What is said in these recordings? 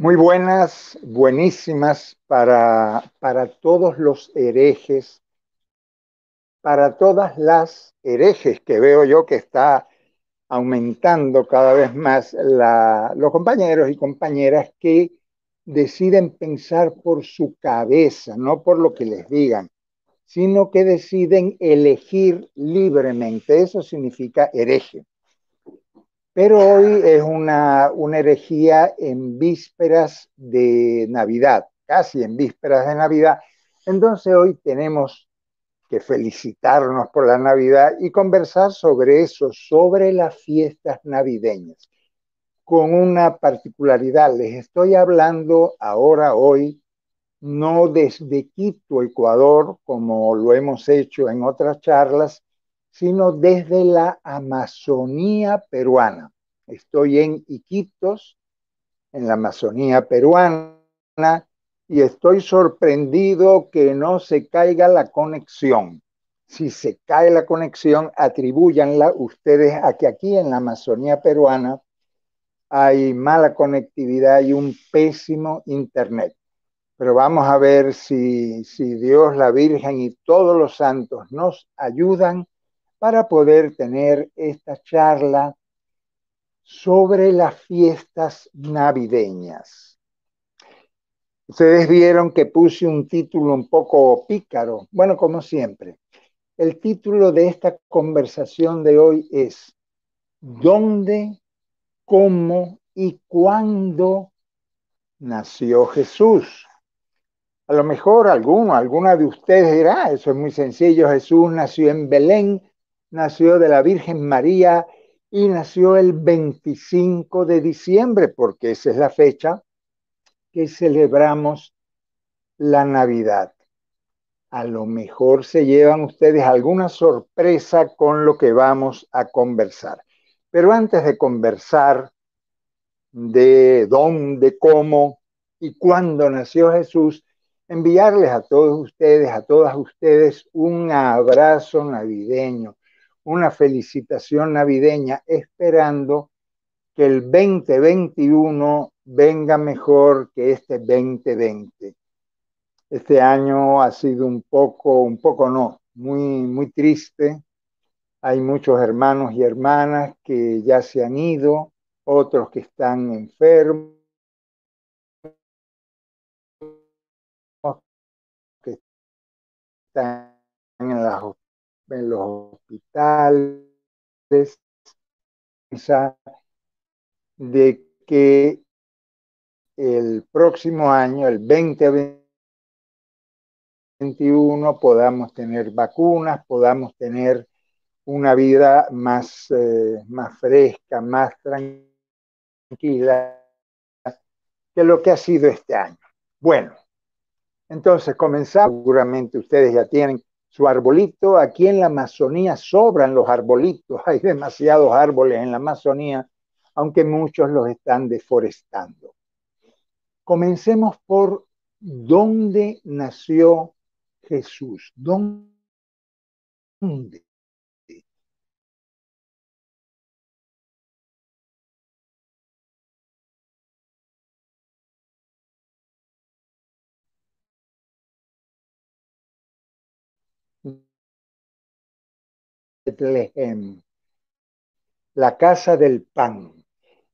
Muy buenas, buenísimas para, para todos los herejes, para todas las herejes que veo yo que está aumentando cada vez más los compañeros y compañeras que deciden pensar por su cabeza, no por lo que les digan, sino que deciden elegir libremente. Eso significa hereje. Pero hoy es una, una herejía en vísperas de Navidad, casi en vísperas de Navidad. Entonces hoy tenemos que felicitarnos por la Navidad y conversar sobre eso, sobre las fiestas navideñas, con una particularidad. Les estoy hablando ahora, hoy, no desde Quito, Ecuador, como lo hemos hecho en otras charlas, sino desde la Amazonía peruana. Estoy en Iquitos, en la Amazonía peruana, y estoy sorprendido que no se caiga la conexión. Si se cae la conexión, atribuyanla ustedes a que aquí en la Amazonía peruana hay mala conectividad y un pésimo internet. Pero vamos a ver si, si Dios, la Virgen y todos los santos nos ayudan para poder tener esta charla sobre las fiestas navideñas. Ustedes vieron que puse un título un poco pícaro, bueno, como siempre. El título de esta conversación de hoy es ¿Dónde, cómo y cuándo nació Jesús? A lo mejor alguno, alguna de ustedes dirá, eso es muy sencillo, Jesús nació en Belén, nació de la Virgen María y nació el 25 de diciembre, porque esa es la fecha que celebramos la Navidad. A lo mejor se llevan ustedes alguna sorpresa con lo que vamos a conversar. Pero antes de conversar de dónde, cómo y cuándo nació Jesús, enviarles a todos ustedes, a todas ustedes, un abrazo navideño, una felicitación navideña esperando que el 2021 venga mejor que este 2020. Este año ha sido un poco, un poco no, muy, muy triste. Hay muchos hermanos y hermanas que ya se han ido, otros que están enfermos, que están en en los hospitales, de que el próximo año, el 2021, podamos tener vacunas, podamos tener una vida más, eh, más fresca, más tranquila que lo que ha sido este año. Bueno, entonces comenzamos, seguramente ustedes ya tienen su arbolito. Aquí en la Amazonía sobran los arbolitos, hay demasiados árboles en la Amazonía, aunque muchos los están deforestando. Comencemos por dónde nació Jesús. ¿Dónde? La casa del pan.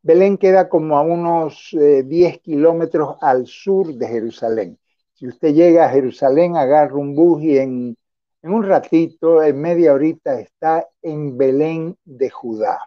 Belén queda como a unos 10 eh, kilómetros al sur de Jerusalén. Si usted llega a Jerusalén, agarra un bus y en, en un ratito, en media horita, está en Belén de Judá.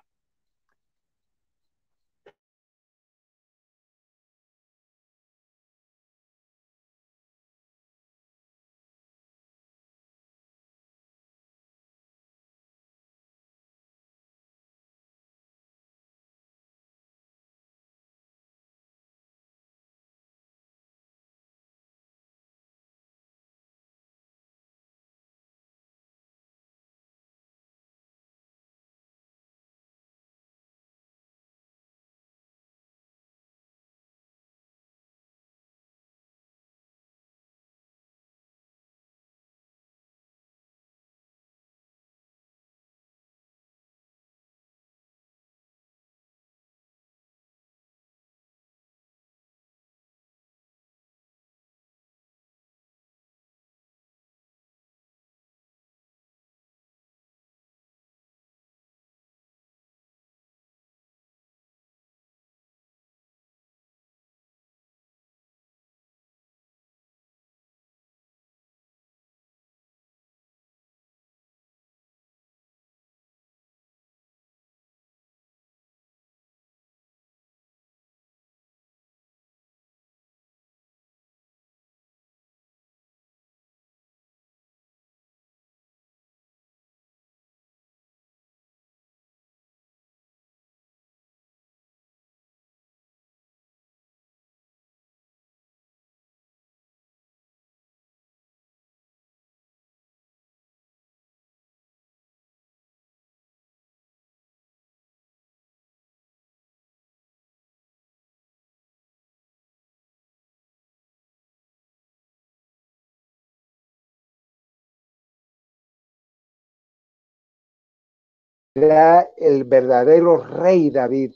El verdadero rey David.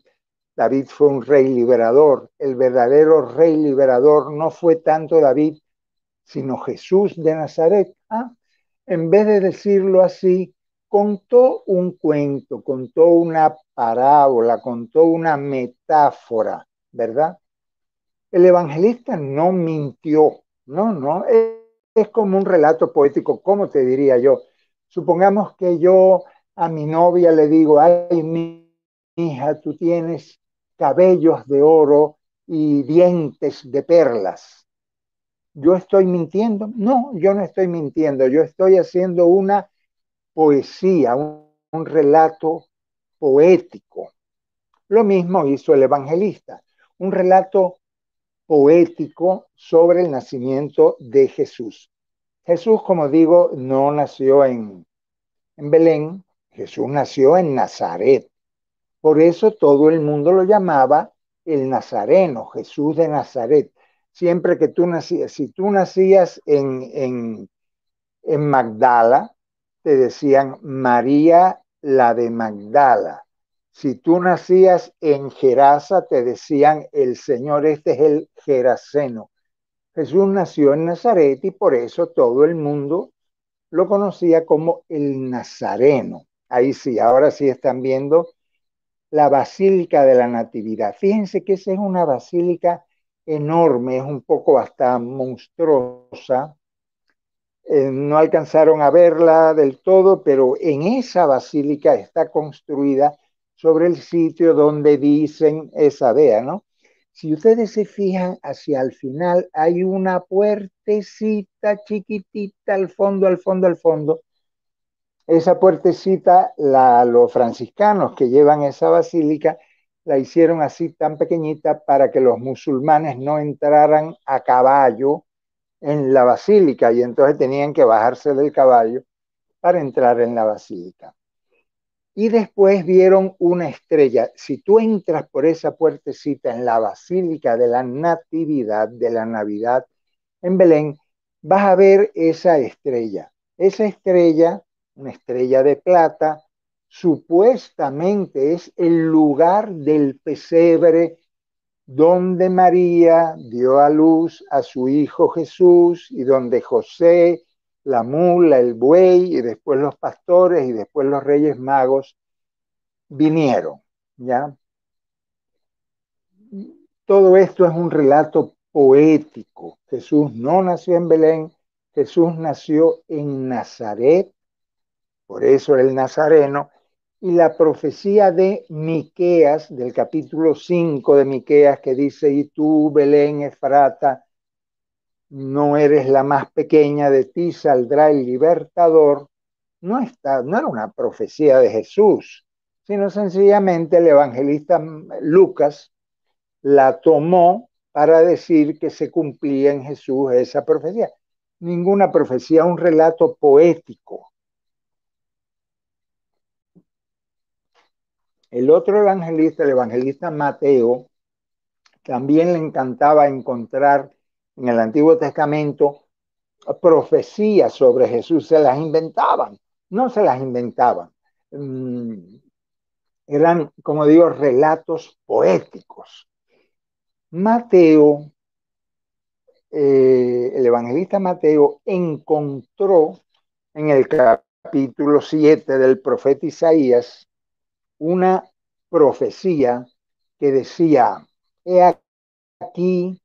David fue un rey liberador. El verdadero rey liberador no fue tanto David, sino Jesús de Nazaret. Ah, en vez de decirlo así, contó un cuento, contó una parábola, contó una metáfora, ¿verdad? El evangelista no mintió, no, no, es, como un relato poético, ¿cómo te diría yo? Supongamos que yo a mi novia le digo, ay, mi hija, tú tienes cabellos de oro y dientes de perlas. ¿Yo estoy mintiendo? No, yo no estoy mintiendo, yo estoy haciendo una poesía, un, relato poético. Lo mismo hizo el evangelista, un relato poético sobre el nacimiento de Jesús. Jesús, como digo, no nació en, en Belén, Jesús nació en Nazaret. Por eso todo el mundo lo llamaba el Nazareno, Jesús de Nazaret. Siempre que tú nacías, si tú nacías en, en, en Magdala, te decían María la de Magdala. Si tú nacías en Gerasa, te decían el Señor, este es el Geraseno. Jesús nació en Nazaret y por eso todo el mundo lo conocía como el Nazareno. Ahí sí, ahora sí están viendo la Basílica de la Natividad. Fíjense que esa es una basílica enorme, es un poco hasta monstruosa. Eh, no alcanzaron a verla del todo, pero en esa basílica está construida sobre el sitio donde dicen esa vea, ¿no? Si ustedes se fijan hacia el final, hay una puertecita chiquitita al fondo, al fondo, al fondo, esa puertecita, la, los franciscanos que llevan esa basílica, la hicieron así tan pequeñita para que los musulmanes no entraran a caballo en la basílica y entonces tenían que bajarse del caballo para entrar en la basílica. Y después vieron una estrella. Si tú entras por esa puertecita en la basílica de la Natividad, de la Navidad en Belén, vas a ver esa estrella. Esa estrella una estrella de plata, supuestamente es el lugar del pesebre donde María dio a luz a su hijo Jesús y donde José, la mula, el buey y después los pastores y después los reyes magos vinieron, ¿ya? Todo esto es un relato poético. Jesús no nació en Belén, Jesús nació en Nazaret, por eso el Nazareno, y la profecía de Miqueas, del capítulo 5 de Miqueas, que dice, y tú, Belén Efrata, no eres la más pequeña, de ti saldrá el libertador, no, está, no era una profecía de Jesús, sino sencillamente el evangelista Lucas la tomó para decir que se cumplía en Jesús esa profecía. Ninguna profecía, un relato poético El otro evangelista, el evangelista Mateo, también le encantaba encontrar en el Antiguo Testamento profecías sobre Jesús, se las inventaban, no se las inventaban. Mm, eran, como digo, relatos poéticos. Mateo, eh, el evangelista Mateo encontró en el capítulo 7 del profeta Isaías una profecía que decía, he aquí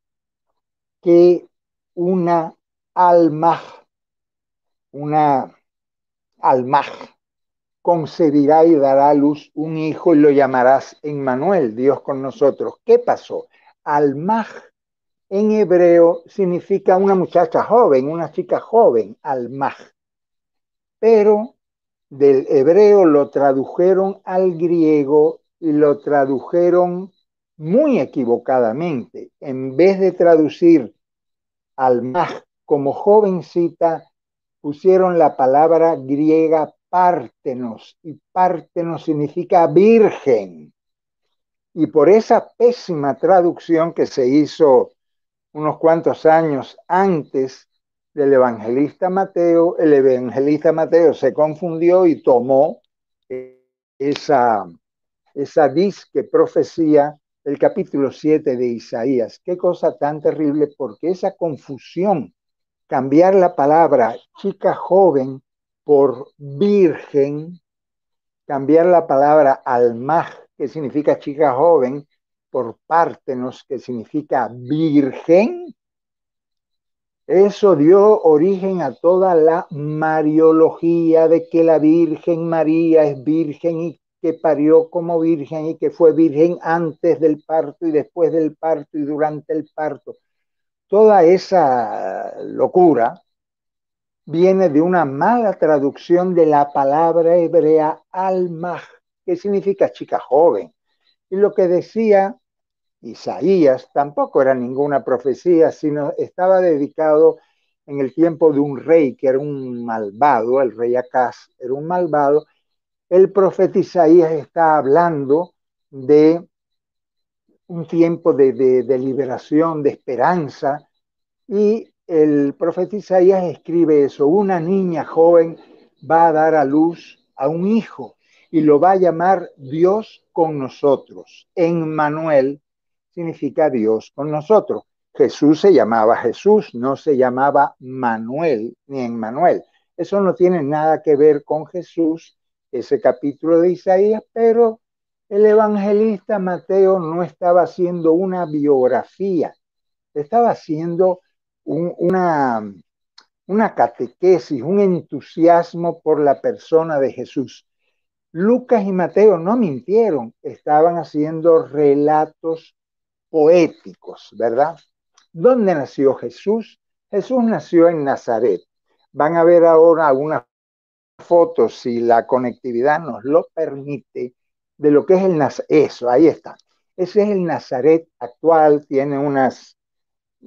que una alma, una alma concebirá y dará a luz un hijo y lo llamarás Emmanuel, Dios con nosotros. ¿Qué pasó? Almaj en hebreo significa una muchacha joven, una chica joven, almaj. Pero del hebreo lo tradujeron al griego y lo tradujeron muy equivocadamente. En vez de traducir al más como jovencita, pusieron la palabra griega pártenos y pártenos significa virgen. Y por esa pésima traducción que se hizo unos cuantos años antes, del evangelista Mateo, el evangelista Mateo se confundió y tomó esa, esa disque profecía del capítulo 7 de Isaías. Qué cosa tan terrible, porque esa confusión, cambiar la palabra chica joven por virgen, cambiar la palabra almaj, que significa chica joven, por pártenos, que significa virgen, eso dio origen a toda la mariología de que la Virgen María es virgen y que parió como virgen y que fue virgen antes del parto y después del parto y durante el parto. Toda esa locura viene de una mala traducción de la palabra hebrea alma, que significa chica joven. Y lo que decía Isaías tampoco era ninguna profecía, sino estaba dedicado en el tiempo de un rey que era un malvado, el rey Acaz era un malvado. El profeta Isaías está hablando de un tiempo de, de liberación, de esperanza, y el profeta Isaías escribe eso, una niña joven va a dar a luz a un hijo y lo va a llamar Dios con nosotros. En Manuel significa Dios con nosotros. Jesús se llamaba Jesús, no se llamaba Manuel ni Emmanuel. Eso no tiene nada que ver con Jesús, ese capítulo de Isaías, pero el evangelista Mateo no estaba haciendo una biografía, estaba haciendo una catequesis, un entusiasmo por la persona de Jesús. Lucas y Mateo no mintieron, estaban haciendo relatos poéticos, ¿verdad? ¿Dónde nació Jesús? Jesús nació en Nazaret. Van a ver ahora algunas fotos, si la conectividad nos lo permite, de lo que es el Nazaret. Eso, ahí está. Ese es el Nazaret actual, tiene unas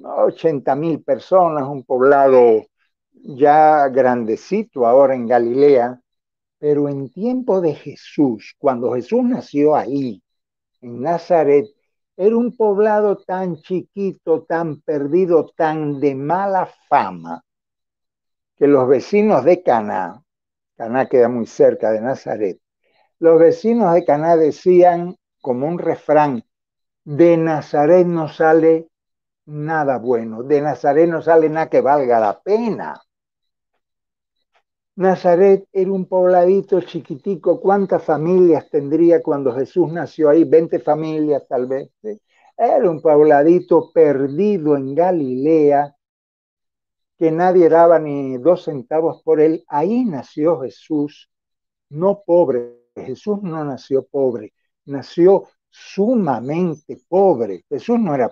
80 mil personas, un poblado ya grandecito ahora en Galilea, pero en tiempo de Jesús, cuando Jesús nació ahí, en Nazaret, era un poblado tan chiquito, tan perdido, tan de mala fama, que los vecinos de Caná, Caná queda muy cerca de Nazaret, los vecinos de Caná decían como un refrán, de Nazaret no sale nada bueno, de Nazaret no sale nada que valga la pena. Nazaret era un pobladito chiquitico. ¿Cuántas familias tendría cuando Jesús nació ahí? 20 familias tal vez. Era un pobladito perdido en Galilea que nadie daba ni dos centavos por él. Ahí nació Jesús, no pobre. Jesús no nació pobre, nació sumamente pobre. Jesús no era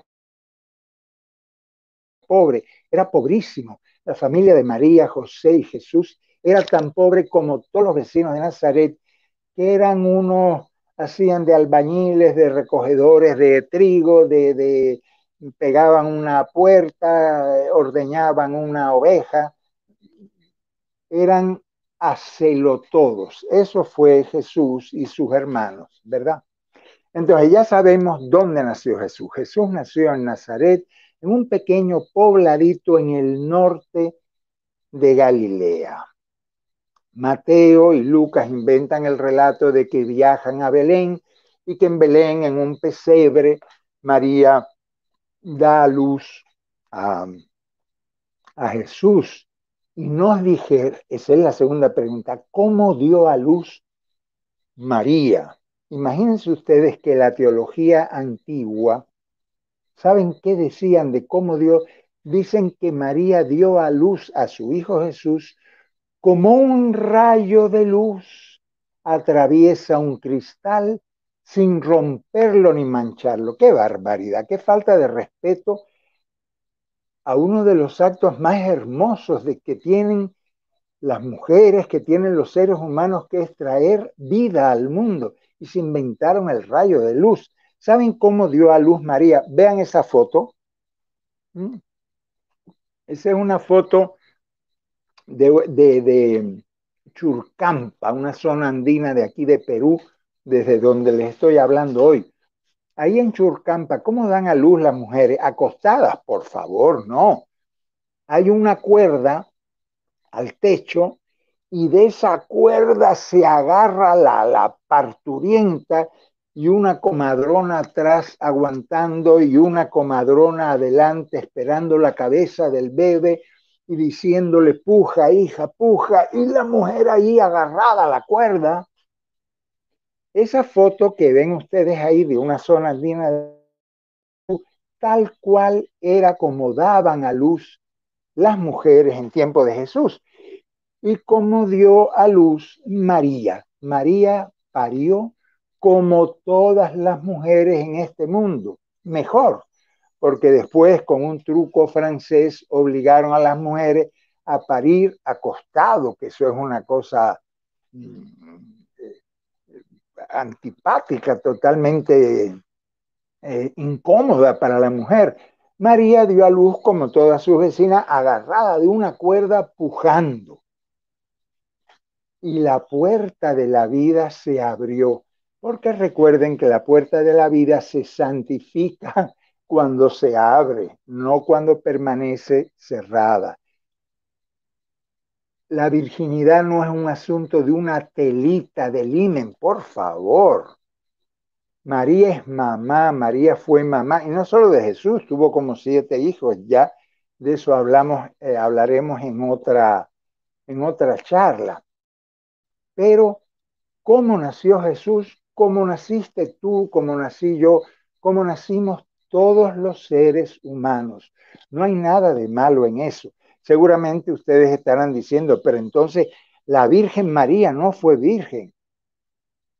pobre, era pobrísimo. La familia de María, José y Jesús era tan pobre como todos los vecinos de Nazaret, que eran unos, hacían de albañiles, de recogedores de trigo, de, pegaban una puerta, ordeñaban una oveja, eran todos. Eso fue Jesús y sus hermanos, ¿verdad? Entonces ya sabemos dónde nació Jesús. Jesús nació en Nazaret, en un pequeño pobladito en el norte de Galilea. Mateo y Lucas inventan el relato de que viajan a Belén y que en Belén, en un pesebre, María da a luz a, Jesús. Y nos dije, esa es la segunda pregunta, ¿cómo dio a luz María? Imagínense ustedes que la teología antigua, ¿saben qué decían de cómo dio? Dicen que María dio a luz a su hijo Jesús como un rayo de luz atraviesa un cristal sin romperlo ni mancharlo. Qué barbaridad, qué falta de respeto a uno de los actos más hermosos de que tienen las mujeres, que tienen los seres humanos, que es traer vida al mundo. Y se inventaron el rayo de luz. ¿Saben cómo dio a luz María? Vean esa foto. ¿Mm? Esa es una foto de, Churcampa, una zona andina de aquí de Perú, desde donde les estoy hablando hoy. Ahí en Churcampa, ¿cómo dan a luz las mujeres? Acostadas, por favor, no. Hay una cuerda al techo y de esa cuerda se agarra la, la parturienta y una comadrona atrás aguantando y una comadrona adelante esperando la cabeza del bebé y diciéndole puja, hija, puja, y la mujer ahí agarrada a la cuerda. Esa foto que ven ustedes ahí de una zona andina, tal cual era como daban a luz las mujeres en tiempo de Jesús y como dio a luz María. María parió como todas las mujeres en este mundo, mejor, porque después con un truco francés obligaron a las mujeres a parir acostado, que eso es una cosa mm, eh, antipática, totalmente eh, incómoda para la mujer. María dio a luz, como todas sus vecinas, agarrada de una cuerda, pujando. Y la puerta de la vida se abrió porque recuerden que la puerta de la vida se santifica cuando se abre, no cuando permanece cerrada. La virginidad no es un asunto de una telita de limen, por favor. María es mamá, María fue mamá, y no solo de Jesús, tuvo como siete hijos, ya de eso hablamos, eh, hablaremos en otra, en otra charla. Pero, ¿cómo nació Jesús? como naciste tú, como nací yo, como nacimos todos los seres humanos. No hay nada de malo en eso. Seguramente ustedes estarán diciendo, pero entonces la Virgen María no fue virgen.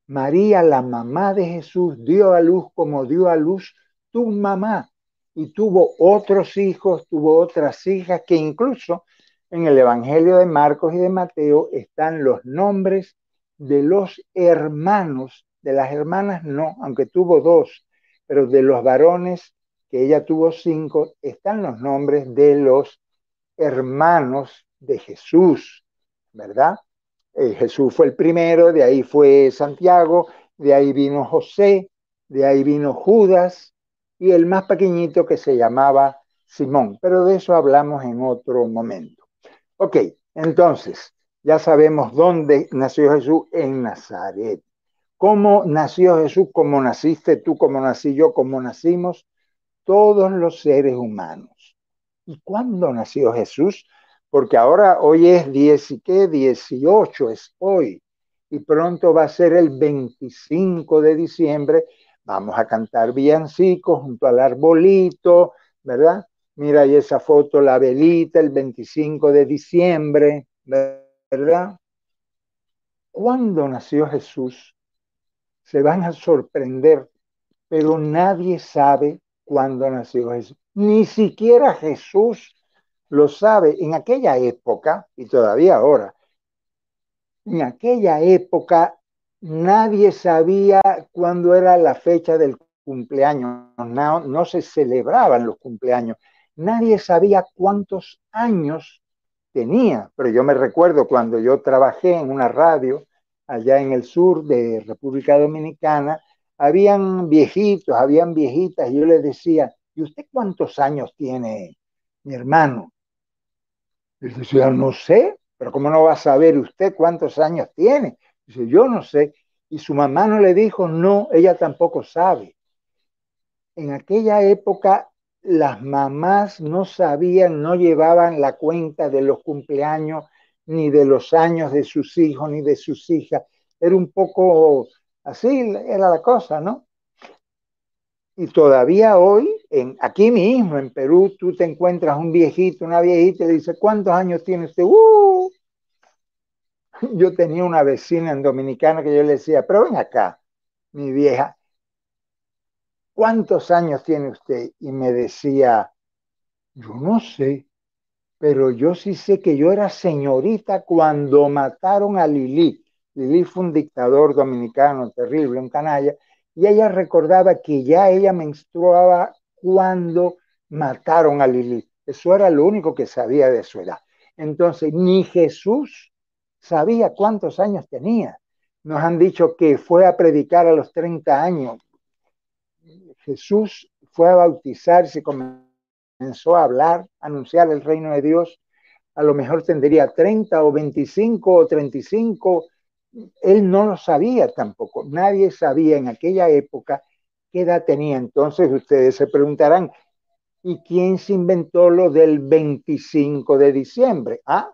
María, la mamá de Jesús, dio a luz como dio a luz tu mamá y tuvo otros hijos, tuvo otras hijas que incluso en el Evangelio de Marcos y de Mateo están los nombres de los hermanos de las hermanas no, aunque tuvo dos, pero de los varones, que ella tuvo cinco, están los nombres de los hermanos de Jesús, ¿verdad? Eh, Jesús fue el primero, de ahí fue Santiago, de ahí vino José, de ahí vino Judas y el más pequeñito que se llamaba Simón, pero de eso hablamos en otro momento. Ok, entonces, ya sabemos dónde nació Jesús en Nazaret cómo nació Jesús, cómo naciste tú, cómo nací yo, cómo nacimos todos los seres humanos. ¿Y cuándo nació Jesús? Porque ahora hoy es 10 y qué, 18 es hoy. Y pronto va a ser el 25 de diciembre. Vamos a cantar villancicos junto al arbolito, ¿verdad? Mira ahí esa foto, la velita, el 25 de diciembre, ¿verdad? ¿Cuándo nació Jesús? Se van a sorprender, pero nadie sabe cuándo nació Jesús. Ni siquiera Jesús lo sabe. En aquella época, y todavía ahora, en aquella época nadie sabía cuándo era la fecha del cumpleaños, no, no, se celebraban los cumpleaños, nadie sabía cuántos años tenía, pero yo me recuerdo cuando yo trabajé en una radio allá en el sur de República Dominicana, habían viejitos, habían viejitas, y yo les decía, ¿y usted cuántos años tiene, mi hermano? Y decía, no sé, pero ¿cómo no va a saber usted cuántos años tiene? Dice, yo no sé. Y su mamá no le dijo, no, ella tampoco sabe. En aquella época las mamás no sabían, no llevaban la cuenta de los cumpleaños ni de los años de sus hijos, ni de sus hijas. Era un poco así, era la cosa, ¿no? Y todavía hoy, en, aquí mismo en Perú, tú te encuentras un viejito, una viejita y le dice, ¿cuántos años tiene usted? ¡Uh! Yo tenía una vecina en Dominicana que yo le decía, pero ven acá, mi vieja, ¿cuántos años tiene usted? Y me decía, yo no sé pero yo sí sé que yo era señorita cuando mataron a Lili. Lili fue un dictador dominicano terrible, un canalla, y ella recordaba que ya ella menstruaba cuando mataron a Lili. Eso era lo único que sabía de su edad. Entonces, ni Jesús sabía cuántos años tenía. Nos han dicho que fue a predicar a los 30 años. Jesús fue a bautizarse, comenzó a hablar, a anunciar el reino de Dios a lo mejor tendría 30 o 25 o 35. Él no lo sabía tampoco. Nadie sabía en aquella época qué edad tenía. Entonces ustedes se preguntarán, ¿y quién se inventó lo del 25 de diciembre? Ah,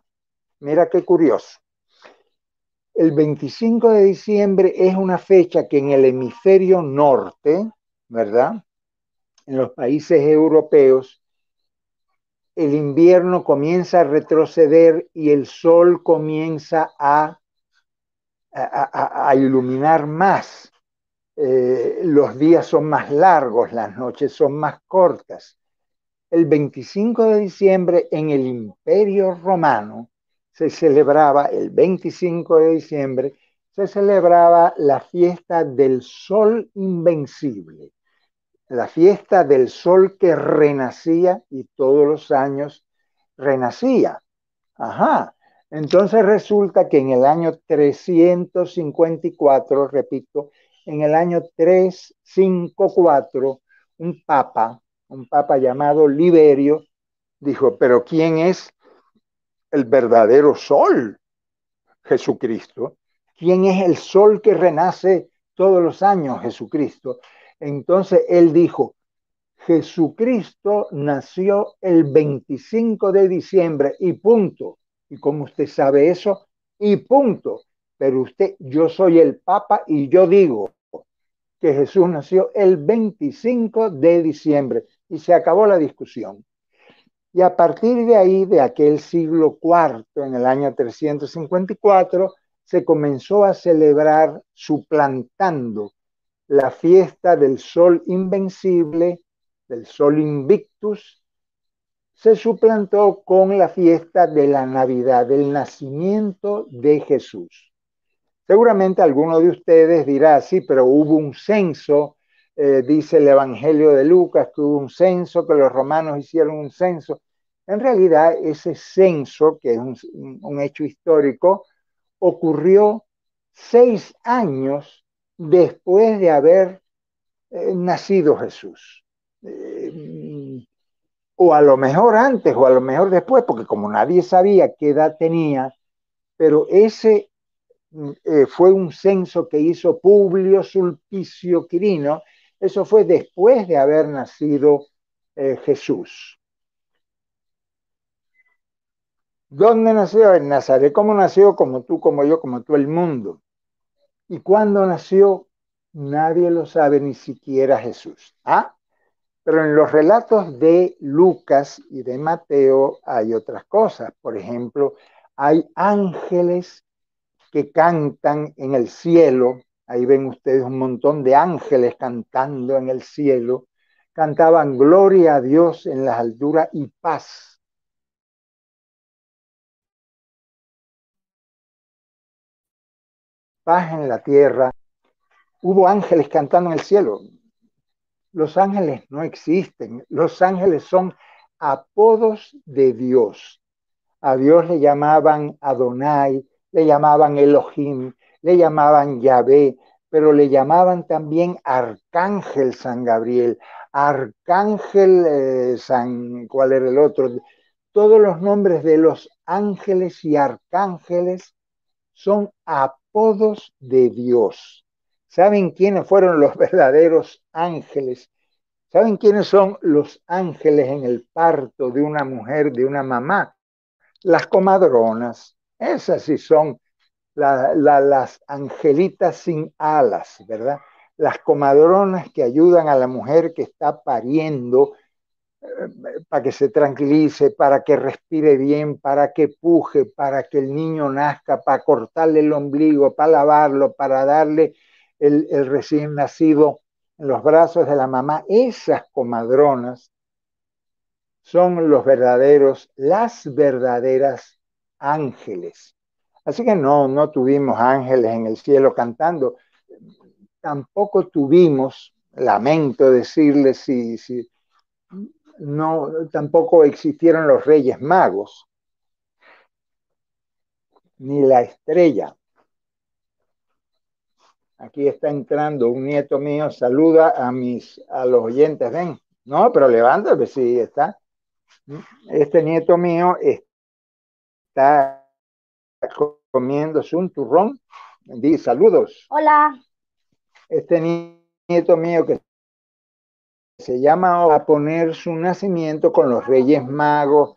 mira qué curioso. El 25 de diciembre es una fecha que en el hemisferio norte, ¿verdad? En los países europeos, el invierno comienza a retroceder y el sol comienza a, a, iluminar más. Eh, los días son más largos, las noches son más cortas. El 25 de diciembre en el Imperio Romano se celebraba, el 25 de diciembre, se celebraba la fiesta del sol invencible, la fiesta del sol que renacía y todos los años renacía. Ajá. Entonces resulta que en el año 354, repito, en el año 354, un papa, un papa llamado Liberio, dijo, pero ¿quién es el verdadero sol? Jesucristo. ¿Quién es el sol que renace todos los años? Jesucristo. Entonces él dijo, Jesucristo nació el 25 de diciembre y punto. ¿Y cómo usted sabe eso? Y punto. Pero usted, yo soy el Papa y yo digo que Jesús nació el 25 de diciembre y se acabó la discusión. Y a partir de ahí, de aquel siglo IV, en el año 354, se comenzó a celebrar suplantando la fiesta del sol invencible, del sol invictus, se suplantó con la fiesta de la Navidad, del nacimiento de Jesús. Seguramente alguno de ustedes dirá, sí, pero hubo un censo, eh, dice el Evangelio de Lucas, que hubo un censo, que los romanos hicieron un censo. En realidad, ese censo, que es un, un hecho histórico, ocurrió seis años después de haber eh, nacido Jesús. Eh, o a lo mejor antes o a lo mejor después, porque como nadie sabía qué edad tenía, pero ese eh, fue un censo que hizo Publio Sulpicio Quirino, eso fue después de haber nacido Jesús. ¿Dónde nació? En Nazaret. ¿Cómo nació? Como tú, como yo, como todo el mundo. ¿Y cuándo nació? Nadie lo sabe, ni siquiera Jesús. ¿Ah? Pero en los relatos de Lucas y de Mateo hay otras cosas. Por ejemplo, hay ángeles que cantan en el cielo. Ahí ven ustedes un montón de ángeles cantando en el cielo. Cantaban gloria a Dios en las alturas y paz. Paz en la tierra. Hubo ángeles cantando en el cielo. Los ángeles no existen. Los ángeles son apodos de Dios. A Dios le llamaban Adonai, le llamaban Elohim, le llamaban Yahvé, pero le llamaban también Arcángel San Gabriel, Arcángel eh, San, ¿cuál era el otro? Todos los nombres de los ángeles y arcángeles son apodos de Dios. ¿Saben quiénes fueron los verdaderos ángeles? ¿Saben quiénes son los ángeles en el parto de una mujer, de una mamá? Las comadronas. Esas sí son las angelitas sin alas, ¿verdad? Las comadronas que ayudan a la mujer que está pariendo para que se tranquilice, para que respire bien, para que puje, para que el niño nazca, para cortarle el ombligo, para lavarlo, para darle el, recién nacido en los brazos de la mamá. Esas comadronas son los verdaderos, las verdaderas ángeles. Así que no, no tuvimos ángeles en el cielo cantando. Tampoco tuvimos, lamento decirles, si, si no, tampoco existieron los reyes magos, ni la estrella. Aquí está entrando un nieto mío, saluda a mis, a los oyentes, ven. No, pero levántate, si está. Este nieto mío está está comiéndose un turrón. Di saludos. Hola. Este nieto mío que se llama a poner su nacimiento con los Reyes Magos,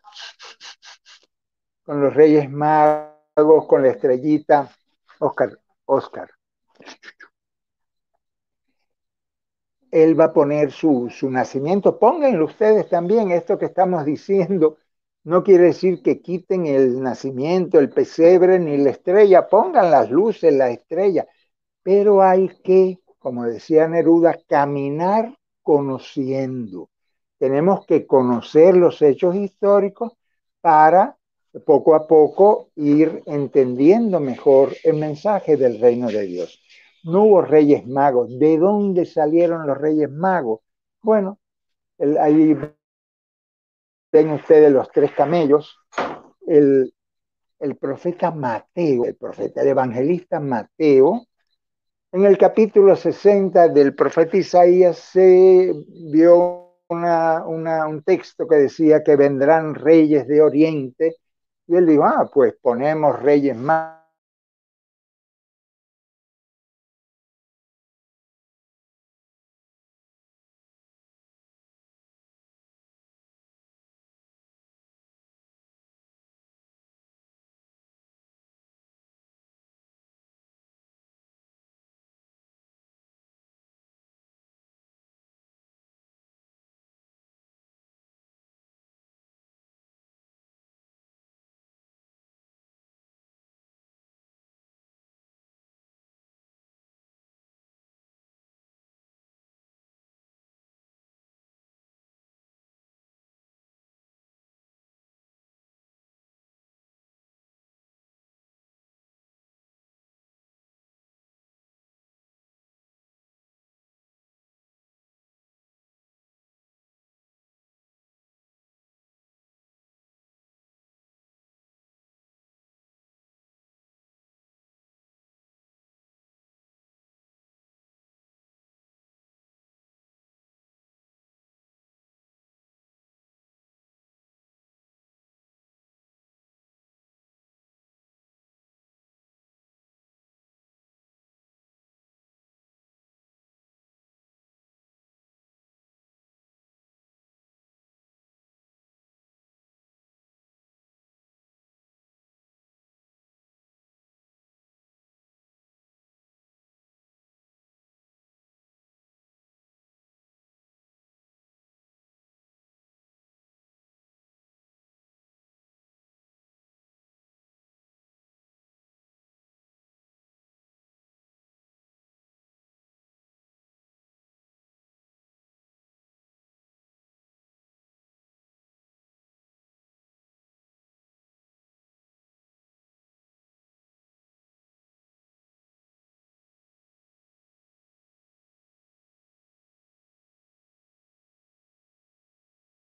con los Reyes Magos, con la estrellita. Oscar, Oscar. Él va a poner su, su nacimiento. Pónganlo ustedes también esto que estamos diciendo. No quiere decir que quiten el nacimiento, el pesebre ni la estrella. Pongan las luces, la estrella. Pero hay que, como decía Neruda, caminar conociendo. Tenemos que conocer los hechos históricos para poco a poco ir entendiendo mejor el mensaje del reino de Dios. No hubo reyes magos. ¿De dónde salieron los reyes magos? Bueno, ahí ven ustedes los tres camellos. El, el profeta Mateo, el profeta, el evangelista Mateo, en el capítulo 60 del profeta Isaías se vio una, un texto que decía que vendrán reyes de Oriente. Y él dijo, ah, pues ponemos reyes más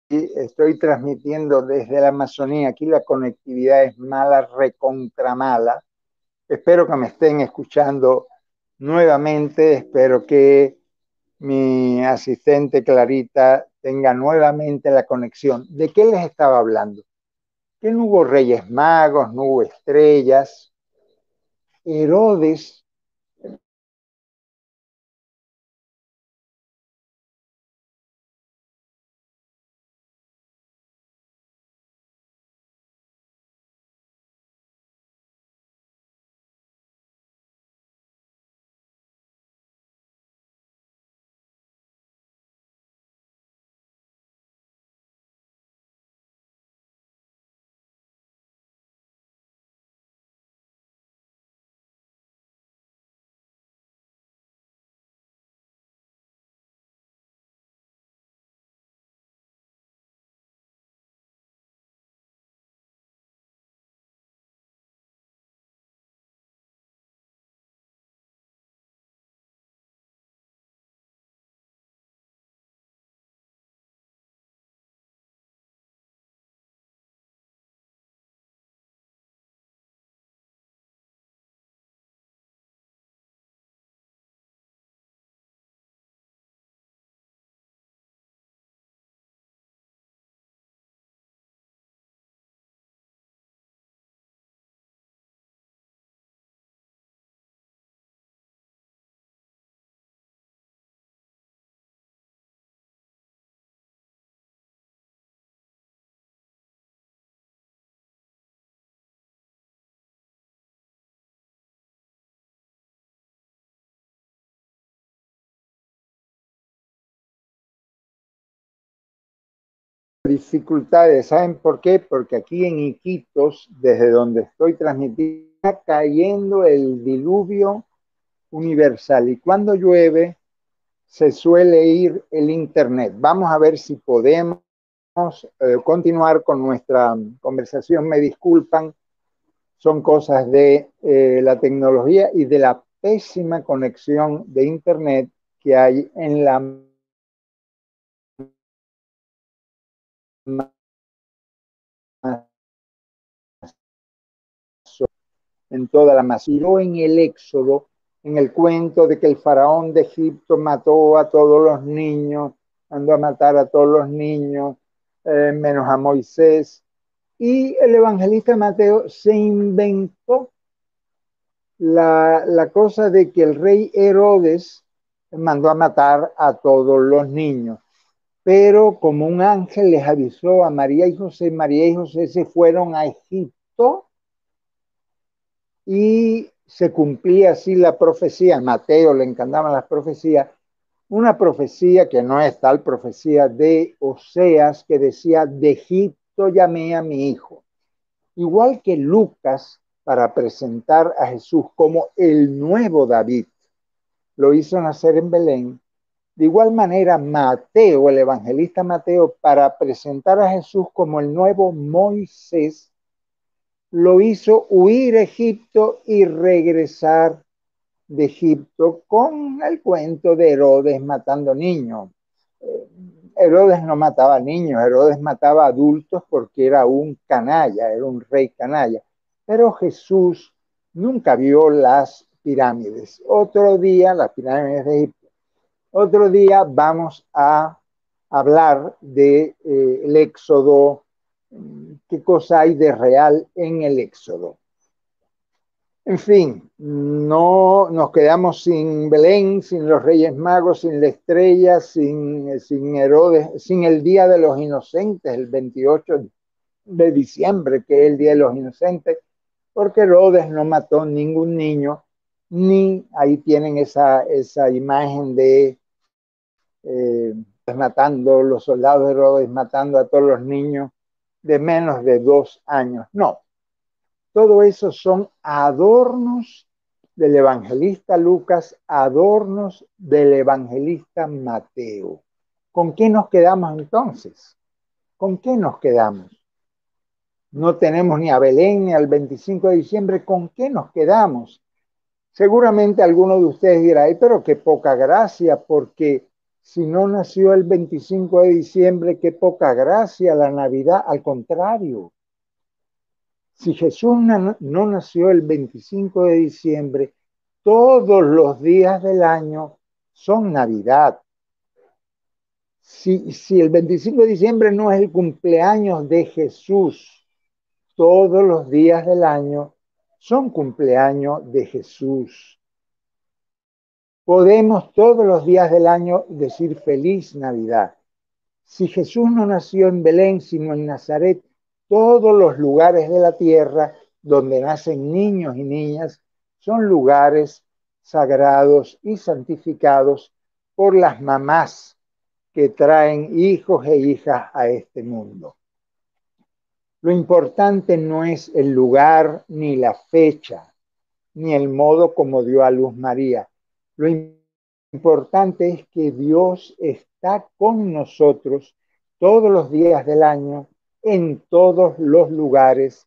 estoy transmitiendo desde la Amazonía. Aquí la conectividad es mala, recontra mala. Espero que me estén escuchando nuevamente. Espero que mi asistente Clarita tenga nuevamente la conexión. ¿De qué les estaba hablando? Que no hubo reyes magos, no hubo estrellas. Herodes dificultades. ¿Saben por qué? Porque aquí en Iquitos, desde donde estoy transmitiendo, está cayendo el diluvio universal. Y cuando llueve, se suele ir el Internet. Vamos a ver si podemos eh, continuar con nuestra conversación. Me disculpan, son cosas de eh, la tecnología y de la pésima conexión de Internet que hay en la en toda la masiva. en el Éxodo, en el cuento de que el faraón de Egipto mató a todos los niños, mandó a matar a todos los niños, eh, menos a Moisés. Y el evangelista Mateo se inventó la, la cosa de que el rey Herodes mandó a matar a todos los niños pero como un ángel les avisó a María y José, María y José se fueron a Egipto y se cumplía así la profecía. A Mateo le encantaban las profecías. Una profecía que no es tal profecía de Oseas que decía, de Egipto llamé a mi hijo. Igual que Lucas, para presentar a Jesús como el nuevo David, lo hizo nacer en Belén de igual manera, Mateo, el evangelista Mateo, para presentar a Jesús como el nuevo Moisés, lo hizo huir a Egipto y regresar de Egipto con el cuento de Herodes matando niños. Eh, Herodes no mataba niños, Herodes mataba adultos porque era un canalla, era un rey canalla. Pero Jesús nunca vio las pirámides. Otro día, las pirámides de Egipto otro día vamos a hablar de eh, éxodo, qué cosa hay de real en el éxodo. En fin, no nos quedamos sin Belén, sin los Reyes Magos, sin la estrella, sin, sin Herodes, sin el Día de los Inocentes, el 28 de diciembre, que es el Día de los Inocentes, porque Herodes no mató ningún niño, ni ahí tienen esa, esa imagen de eh, matando, los soldados de matando a todos los niños de menos de dos años. No, todo eso son adornos del evangelista Lucas, adornos del evangelista Mateo. ¿Con qué nos quedamos entonces? ¿Con qué nos quedamos? No tenemos ni a Belén ni al 25 de diciembre. ¿Con qué nos quedamos? Seguramente alguno de ustedes dirá, pero qué poca gracia, porque si no nació el 25 de diciembre, qué poca gracia la Navidad. Al contrario, si Jesús no nació el 25 de diciembre, todos los días del año son Navidad. Si, el 25 de diciembre no es el cumpleaños de Jesús, todos los días del año son cumpleaños de Jesús. Podemos todos los días del año decir feliz Navidad. Si Jesús no nació en Belén, sino en Nazaret, todos los lugares de la tierra donde nacen niños y niñas son lugares sagrados y santificados por las mamás que traen hijos e hijas a este mundo. Lo importante no es el lugar, ni la fecha, ni el modo como dio a luz María. Lo importante es que Dios está con nosotros todos los días del año, en todos los lugares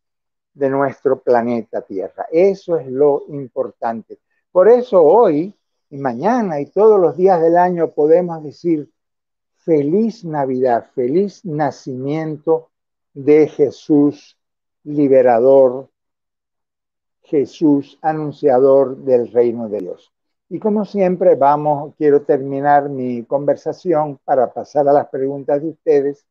de nuestro planeta Tierra. Eso es lo importante. Por eso hoy y mañana y todos los días del año podemos decir feliz Navidad, feliz nacimiento de Jesús liberador, Jesús anunciador del reino de Dios. Y como siempre, vamos, quiero terminar mi conversación para pasar a las preguntas de ustedes,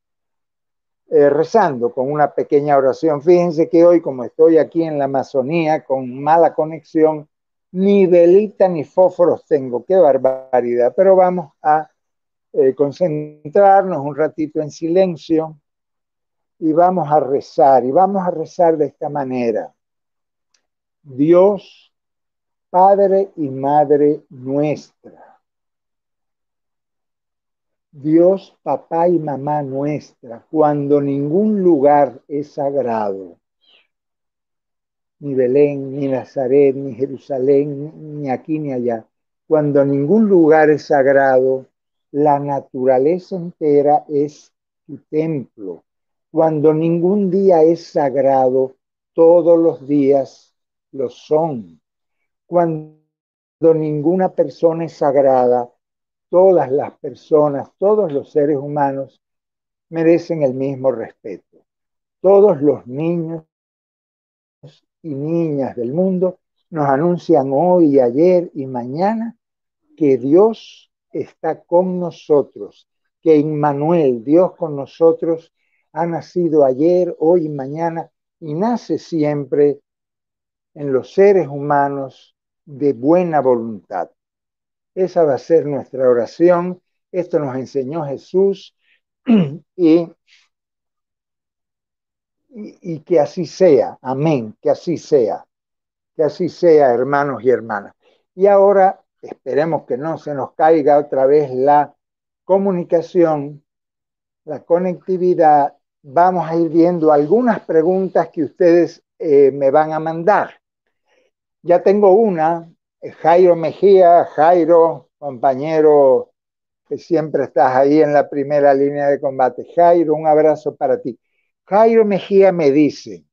eh, rezando con una pequeña oración. Fíjense que hoy, como estoy aquí en la Amazonía con mala conexión, ni velita ni fósforos tengo, qué barbaridad. Pero vamos a eh, concentrarnos un ratito en silencio y vamos a rezar, y vamos a rezar de esta manera. Dios Padre y Madre nuestra. Dios, papá y mamá nuestra, cuando ningún lugar es sagrado, ni Belén, ni Nazaret, ni Jerusalén, ni aquí ni allá, cuando ningún lugar es sagrado, la naturaleza entera es tu templo. Cuando ningún día es sagrado, todos los días lo son. Cuando ninguna persona es sagrada, todas las personas, todos los seres humanos merecen el mismo respeto. Todos los niños y niñas del mundo nos anuncian hoy, ayer y mañana que Dios está con nosotros, que Emmanuel, Dios con nosotros, ha nacido ayer, hoy y mañana y nace siempre en los seres humanos de buena voluntad. Esa va a ser nuestra oración. Esto nos enseñó Jesús y, y, que así sea. Amén. Que así sea. Que así sea, hermanos y hermanas. Y ahora esperemos que no se nos caiga otra vez la comunicación, la conectividad. Vamos a ir viendo algunas preguntas que ustedes eh, me van a mandar. Ya tengo una Jairo Mejía, Jairo, compañero que siempre estás ahí en la primera línea de combate. Jairo, un abrazo para ti. Jairo Mejía me dice,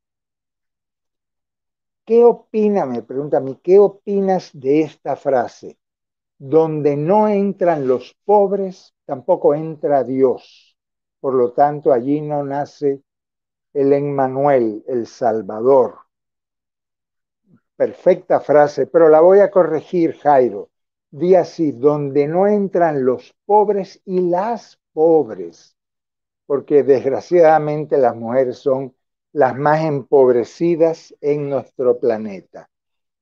¿qué opina? Me pregunta a mí, ¿qué opinas de esta frase? Donde no entran los pobres, tampoco entra Dios. Por lo tanto, allí no nace el Emmanuel, el Salvador perfecta frase, pero la voy a corregir, Jairo. Di así, donde no entran los pobres y las pobres, porque desgraciadamente las mujeres son las más empobrecidas en nuestro planeta.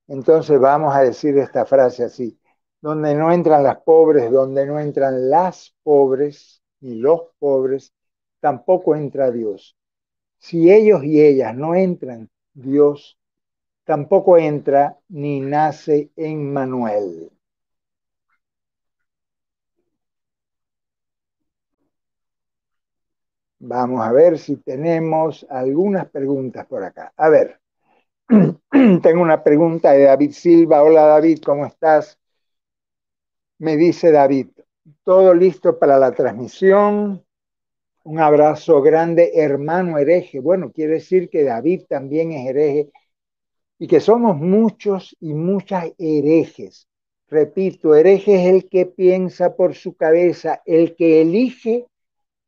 Entonces vamos a decir esta frase así, donde no entran las pobres, donde no entran las pobres y los pobres, tampoco entra Dios. Si ellos y ellas no entran, Dios tampoco entra ni nace en Manuel. Vamos a ver si tenemos algunas preguntas por acá. A ver, tengo una pregunta de David Silva. Hola David, ¿cómo estás? Me dice David, todo listo para la transmisión. Un abrazo grande, hermano hereje. Bueno, quiere decir que David también es hereje y que somos muchos y muchas herejes. Repito, hereje es el que piensa por su cabeza, el que elige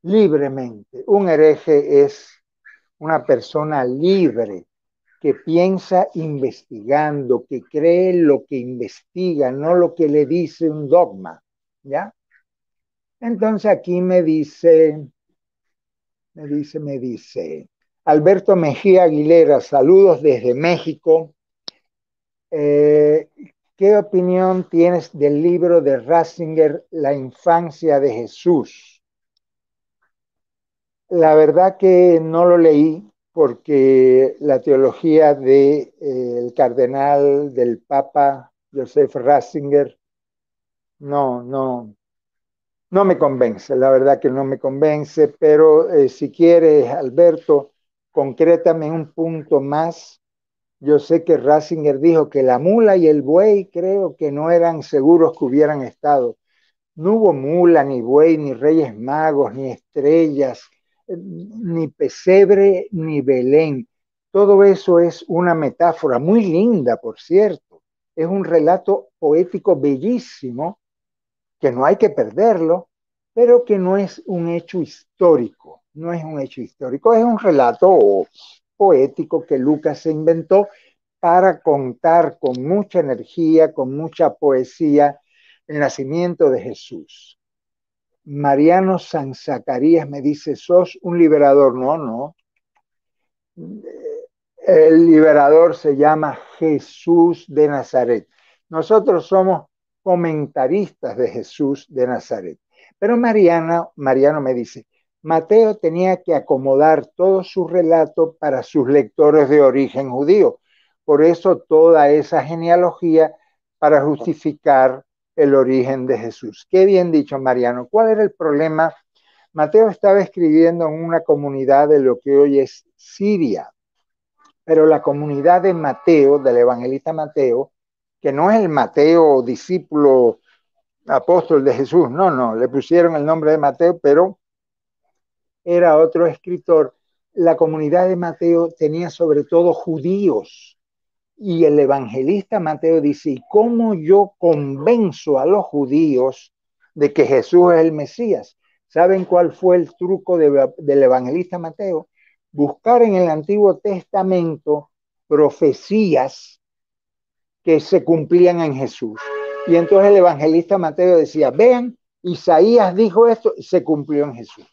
libremente. Un hereje es una persona libre que piensa investigando, que cree lo que investiga, no lo que le dice un dogma, ¿ya? Entonces aquí me dice, me dice, me dice, Alberto Mejía Aguilera, saludos desde México. Eh, ¿Qué opinión tienes del libro de Ratzinger, La infancia de Jesús? La verdad que no lo leí porque la teología del de, eh, cardenal del Papa Joseph Ratzinger no, no, no me convence, la verdad que no me convence, pero eh, si quieres, Alberto, concrétame un punto más. Yo sé que Ratzinger dijo que la mula y el buey creo que no eran seguros que hubieran estado. No hubo mula, ni buey, ni reyes magos, ni estrellas, ni pesebre, ni Belén. Todo eso es una metáfora muy linda, por cierto. Es un relato poético bellísimo, que no hay que perderlo, pero que no es un hecho histórico no es un hecho histórico, es un relato poético que Lucas se inventó para contar con mucha energía, con mucha poesía, el nacimiento de Jesús. Mariano San Zacarías me dice, sos un liberador. No, no. El liberador se llama Jesús de Nazaret. Nosotros somos comentaristas de Jesús de Nazaret. Pero Mariana, Mariano me dice, Mateo tenía que acomodar todo su relato para sus lectores de origen judío. Por eso toda esa genealogía para justificar el origen de Jesús. Qué bien dicho, Mariano. ¿Cuál era el problema? Mateo estaba escribiendo en una comunidad de lo que hoy es Siria, pero la comunidad de Mateo, del evangelista Mateo, que no es el Mateo discípulo apóstol de Jesús, no, no, le pusieron el nombre de Mateo, pero era otro escritor. La comunidad de Mateo tenía sobre todo judíos, y el evangelista Mateo dice, ¿y cómo yo convenzo a los judíos de que Jesús es el Mesías? ¿Saben cuál fue el truco del evangelista Mateo? Buscar en el Antiguo Testamento profecías que se cumplían en Jesús. Y entonces el evangelista Mateo decía, vean, Isaías dijo esto, se cumplió en Jesús.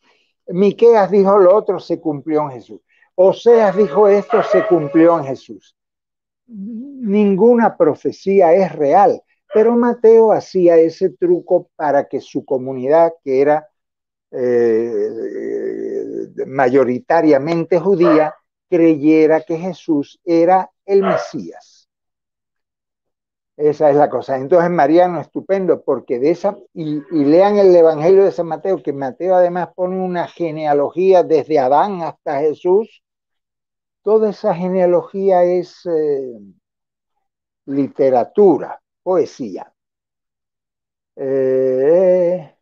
Miqueas dijo lo otro, se cumplió en Jesús. Oseas dijo esto, se cumplió en Jesús ninguna profecía es real, pero Mateo hacía ese truco para que su comunidad, que era eh, mayoritariamente judía, creyera que Jesús era el Mesías. Esa es la cosa. Entonces, Mariano, estupendo, porque de esa, y, lean el Evangelio de San Mateo, que Mateo además pone una genealogía desde Adán hasta Jesús, toda esa genealogía es eh, literatura, poesía. Eh,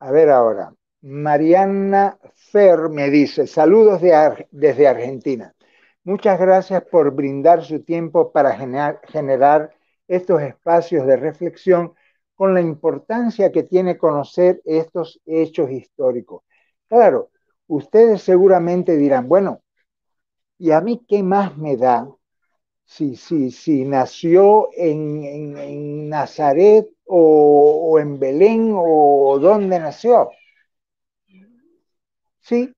a ver ahora, Mariana Fer me dice, saludos desde Argentina. Muchas gracias por brindar su tiempo para generar estos espacios de reflexión con la importancia que tiene conocer estos hechos históricos. Claro, Ustedes seguramente dirán, bueno, ¿y a mí qué más me da si, si, si nació en, Nazaret o, o, en Belén o dónde nació? Sí,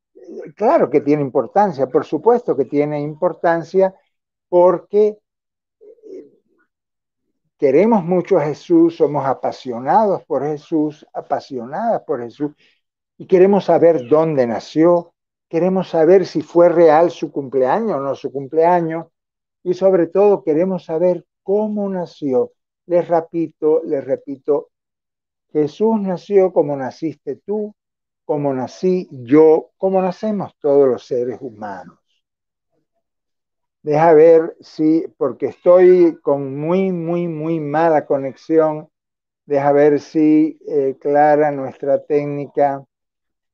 claro que tiene importancia, por supuesto que tiene importancia porque eh, queremos mucho a Jesús, somos apasionados por Jesús, apasionadas por Jesús, y queremos saber dónde nació, queremos saber si fue real su cumpleaños o no su cumpleaños y sobre todo queremos saber cómo nació. Les repito, les repito, Jesús nació como naciste tú, como nací yo, como nacemos todos los seres humanos. Deja ver si, porque estoy con muy, muy, muy mala conexión, deja ver si eh, Clara, nuestra técnica,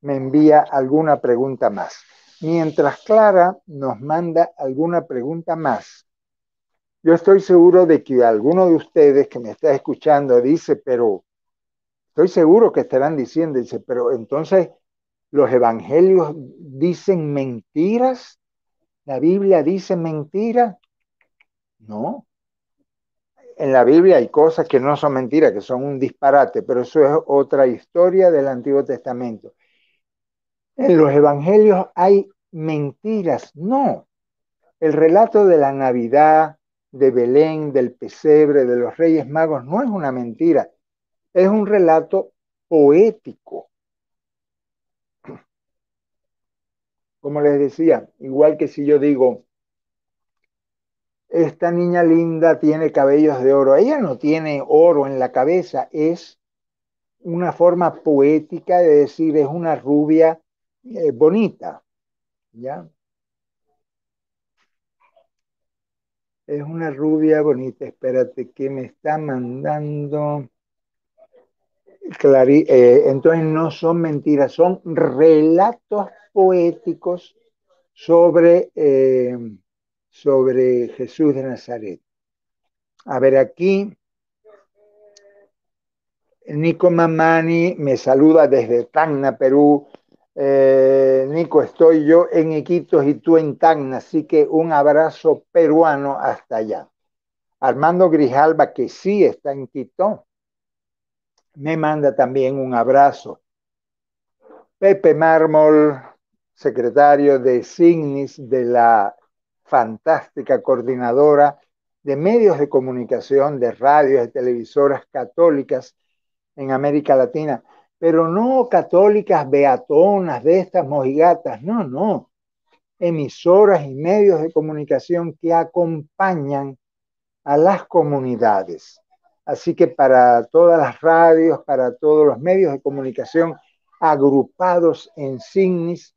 me envía alguna pregunta más. Mientras Clara nos manda alguna pregunta más, yo estoy seguro de que alguno de ustedes que me está escuchando dice, pero estoy seguro que estarán diciendo, dice, pero entonces los evangelios dicen mentiras, la Biblia dice mentiras. No, en la Biblia hay cosas que no son mentiras, que son un disparate, pero eso es otra historia del Antiguo Testamento en los evangelios hay mentiras. No. El relato de la Navidad, de Belén, del pesebre, de los Reyes Magos, no es una mentira. Es un relato poético. Como les decía, igual que si yo digo, esta niña linda tiene cabellos de oro. Ella no tiene oro en la cabeza, es una forma poética de decir, es una rubia eh, bonita, ¿ya? Es una rubia bonita, espérate, que me está mandando... Eh, entonces no son mentiras, son relatos poéticos sobre, eh, sobre Jesús de Nazaret. A ver, aquí Nico Mamani me saluda desde Tacna, Perú. Eh, Nico, estoy yo en Iquitos y tú en Tacna, así que un abrazo peruano hasta allá. Armando Grijalba, que sí está en Quito, me manda también un abrazo. Pepe Mármol, secretario de Signis de la fantástica coordinadora de medios de comunicación, de radios, de televisoras católicas en América Latina pero no católicas beatonas de estas mojigatas, no, no, emisoras y medios de comunicación que acompañan a las comunidades. Así que para todas las radios, para todos los medios de comunicación agrupados en Signis,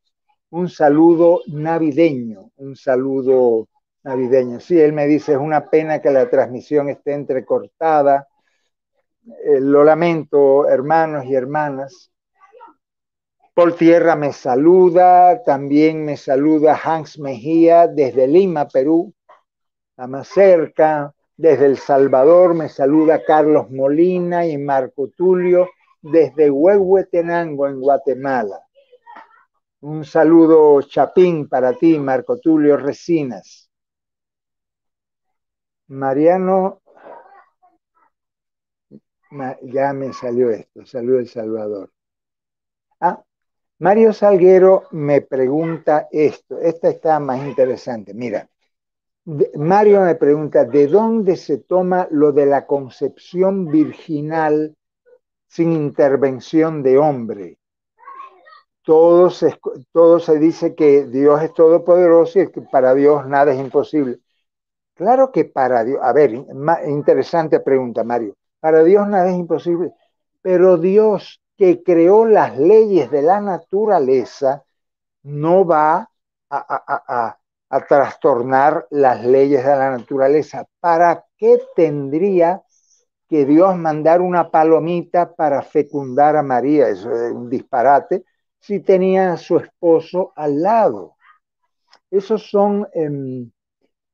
un saludo navideño, un saludo navideño. Sí, él me dice, es una pena que la transmisión esté entrecortada. Eh, lo lamento, hermanos y hermanas. Paul Tierra me saluda, también me saluda Hans Mejía desde Lima, Perú, la más cerca. Desde El Salvador me saluda Carlos Molina y Marco Tulio desde Huehuetenango, en Guatemala. Un saludo chapín para ti, Marco Tulio Resinas. Mariano, ya me salió esto, salió El Salvador. Ah, Mario Salguero me pregunta esto, esta está más interesante. Mira, Mario me pregunta, ¿de dónde se toma lo de la concepción virginal sin intervención de hombre? Todo se, todo se dice que Dios es todopoderoso y que para Dios nada es imposible. Claro que para Dios, a ver, interesante pregunta, Mario. Para Dios nada es imposible, pero Dios que creó las leyes de la naturaleza no va a a trastornar las leyes de la naturaleza. ¿Para qué tendría que Dios mandar una palomita para fecundar a María? Eso es un disparate. Si tenía a su esposo al lado. Esos son, em,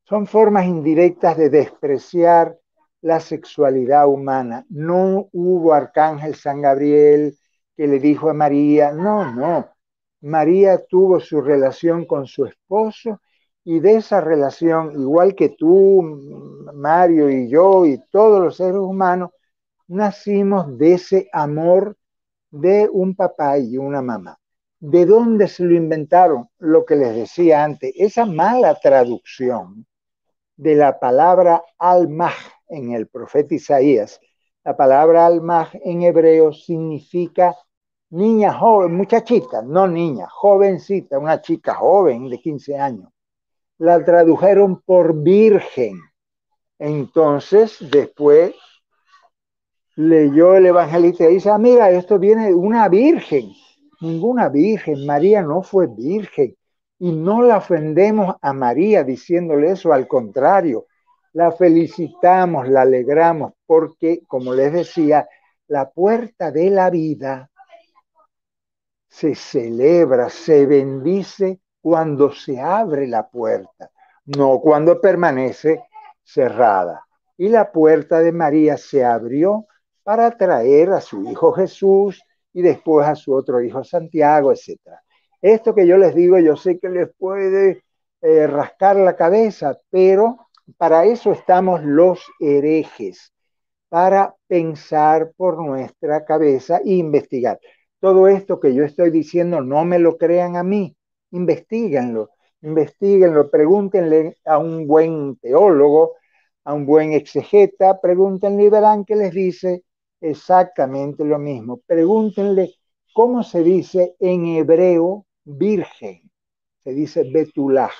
son formas indirectas de despreciar la sexualidad humana. No hubo arcángel San Gabriel que le dijo a María, no, no. María tuvo su relación con su esposo y de esa relación, igual que tú, Mario y yo y todos los seres humanos, nacimos de ese amor de un papá y una mamá. ¿De dónde se lo inventaron? Lo que les decía antes, esa mala traducción de la palabra almah en el profeta Isaías. La palabra almah en hebreo significa niña joven, muchachita, no niña, jovencita, una chica joven de 15 años la tradujeron por virgen. Entonces, después leyó el evangelista y dice, amiga, esto viene de una virgen. Ninguna virgen, María no fue virgen. Y no la ofendemos a María diciéndole eso, al contrario, la felicitamos, la alegramos, porque, como les decía, la puerta de la vida se celebra, se bendice cuando se abre la puerta, no cuando permanece cerrada. Y la puerta de María se abrió para traer a su hijo Jesús y después a su otro hijo Santiago, etc. Esto que yo les digo, yo sé que les puede eh, rascar la cabeza, pero para eso estamos los herejes, para pensar por nuestra cabeza e investigar. Todo esto que yo estoy diciendo no me lo crean a mí, investiguenlo, investiguenlo, pregúntenle a un buen teólogo, a un buen exegeta, pregúntenle y verán que les dice exactamente lo mismo. Pregúntenle cómo se dice en hebreo virgen. Se dice betulaj.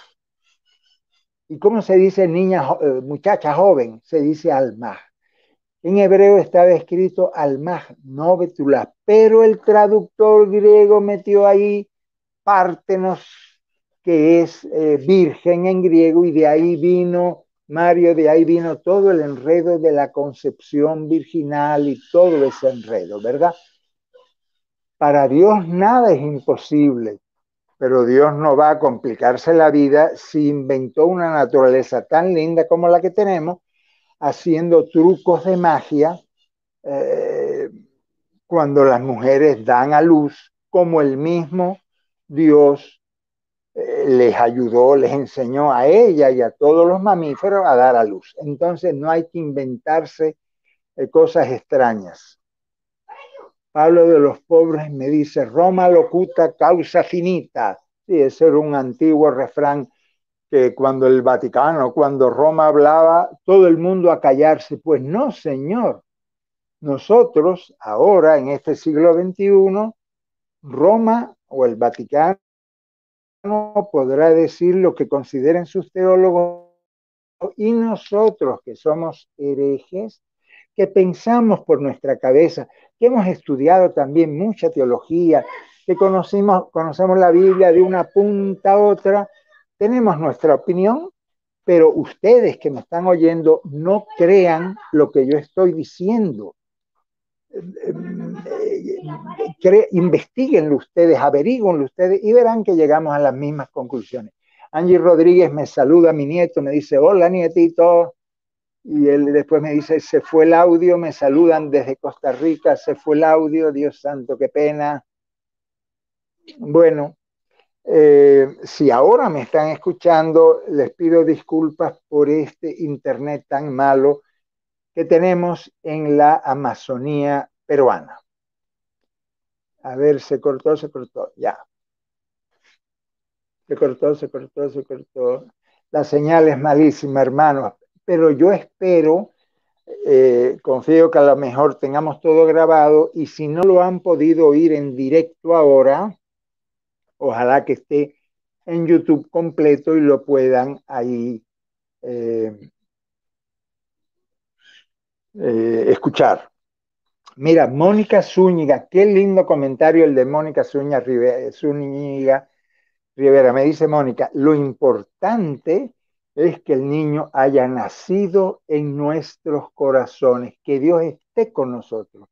¿Y cómo se dice niña, eh, muchacha joven? Se dice almah. En hebreo estaba escrito almah, no betulaj, pero el traductor griego metió ahí pártenos, que es eh, virgen en griego, y de ahí vino, Mario, de ahí vino todo el enredo de la concepción virginal y todo ese enredo, ¿verdad? Para Dios nada es imposible, pero Dios no va a complicarse la vida si inventó una naturaleza tan linda como la que tenemos, haciendo trucos de magia eh, cuando las mujeres dan a luz, como el mismo Dios eh, les ayudó, les enseñó a ella y a todos los mamíferos a dar a luz. Entonces no hay que inventarse eh, cosas extrañas. Pablo de los pobres me dice, Roma locuta causa finita. Sí, ese era un antiguo refrán que cuando el Vaticano, cuando Roma hablaba, todo el mundo a callarse. Pues no, señor. Nosotros, ahora, en este siglo XXI, Roma o el Vaticano podrá decir lo que consideren sus teólogos y nosotros que somos herejes, que pensamos por nuestra cabeza, que hemos estudiado también mucha teología, que conocemos la Biblia de una punta a otra, tenemos nuestra opinión, pero ustedes que me están oyendo no crean lo que yo estoy diciendo. Investiguenlo ustedes, averigüenlo ustedes y verán que llegamos a las mismas conclusiones. Angie Rodríguez me saluda, mi nieto, me dice, hola nietito, y él después me dice, se fue el audio, me saludan desde Costa Rica, se fue el audio, Dios santo, qué pena. Bueno, eh, si ahora me están escuchando, les pido disculpas por este internet tan malo que tenemos en la Amazonía peruana. A ver, se cortó, se cortó, ya. Se cortó, se cortó, se cortó. La señal es malísima, hermanos pero yo espero, eh, confío que a lo mejor tengamos todo grabado y si no lo han podido oír en directo ahora, ojalá que esté en YouTube completo y lo puedan ahí eh, eh, escuchar. Mira, Mónica Zúñiga, qué lindo comentario el de Mónica Zúñiga, Zúñiga Rivera. Me dice Mónica, lo importante es que el niño haya nacido en nuestros corazones, que Dios esté con nosotros.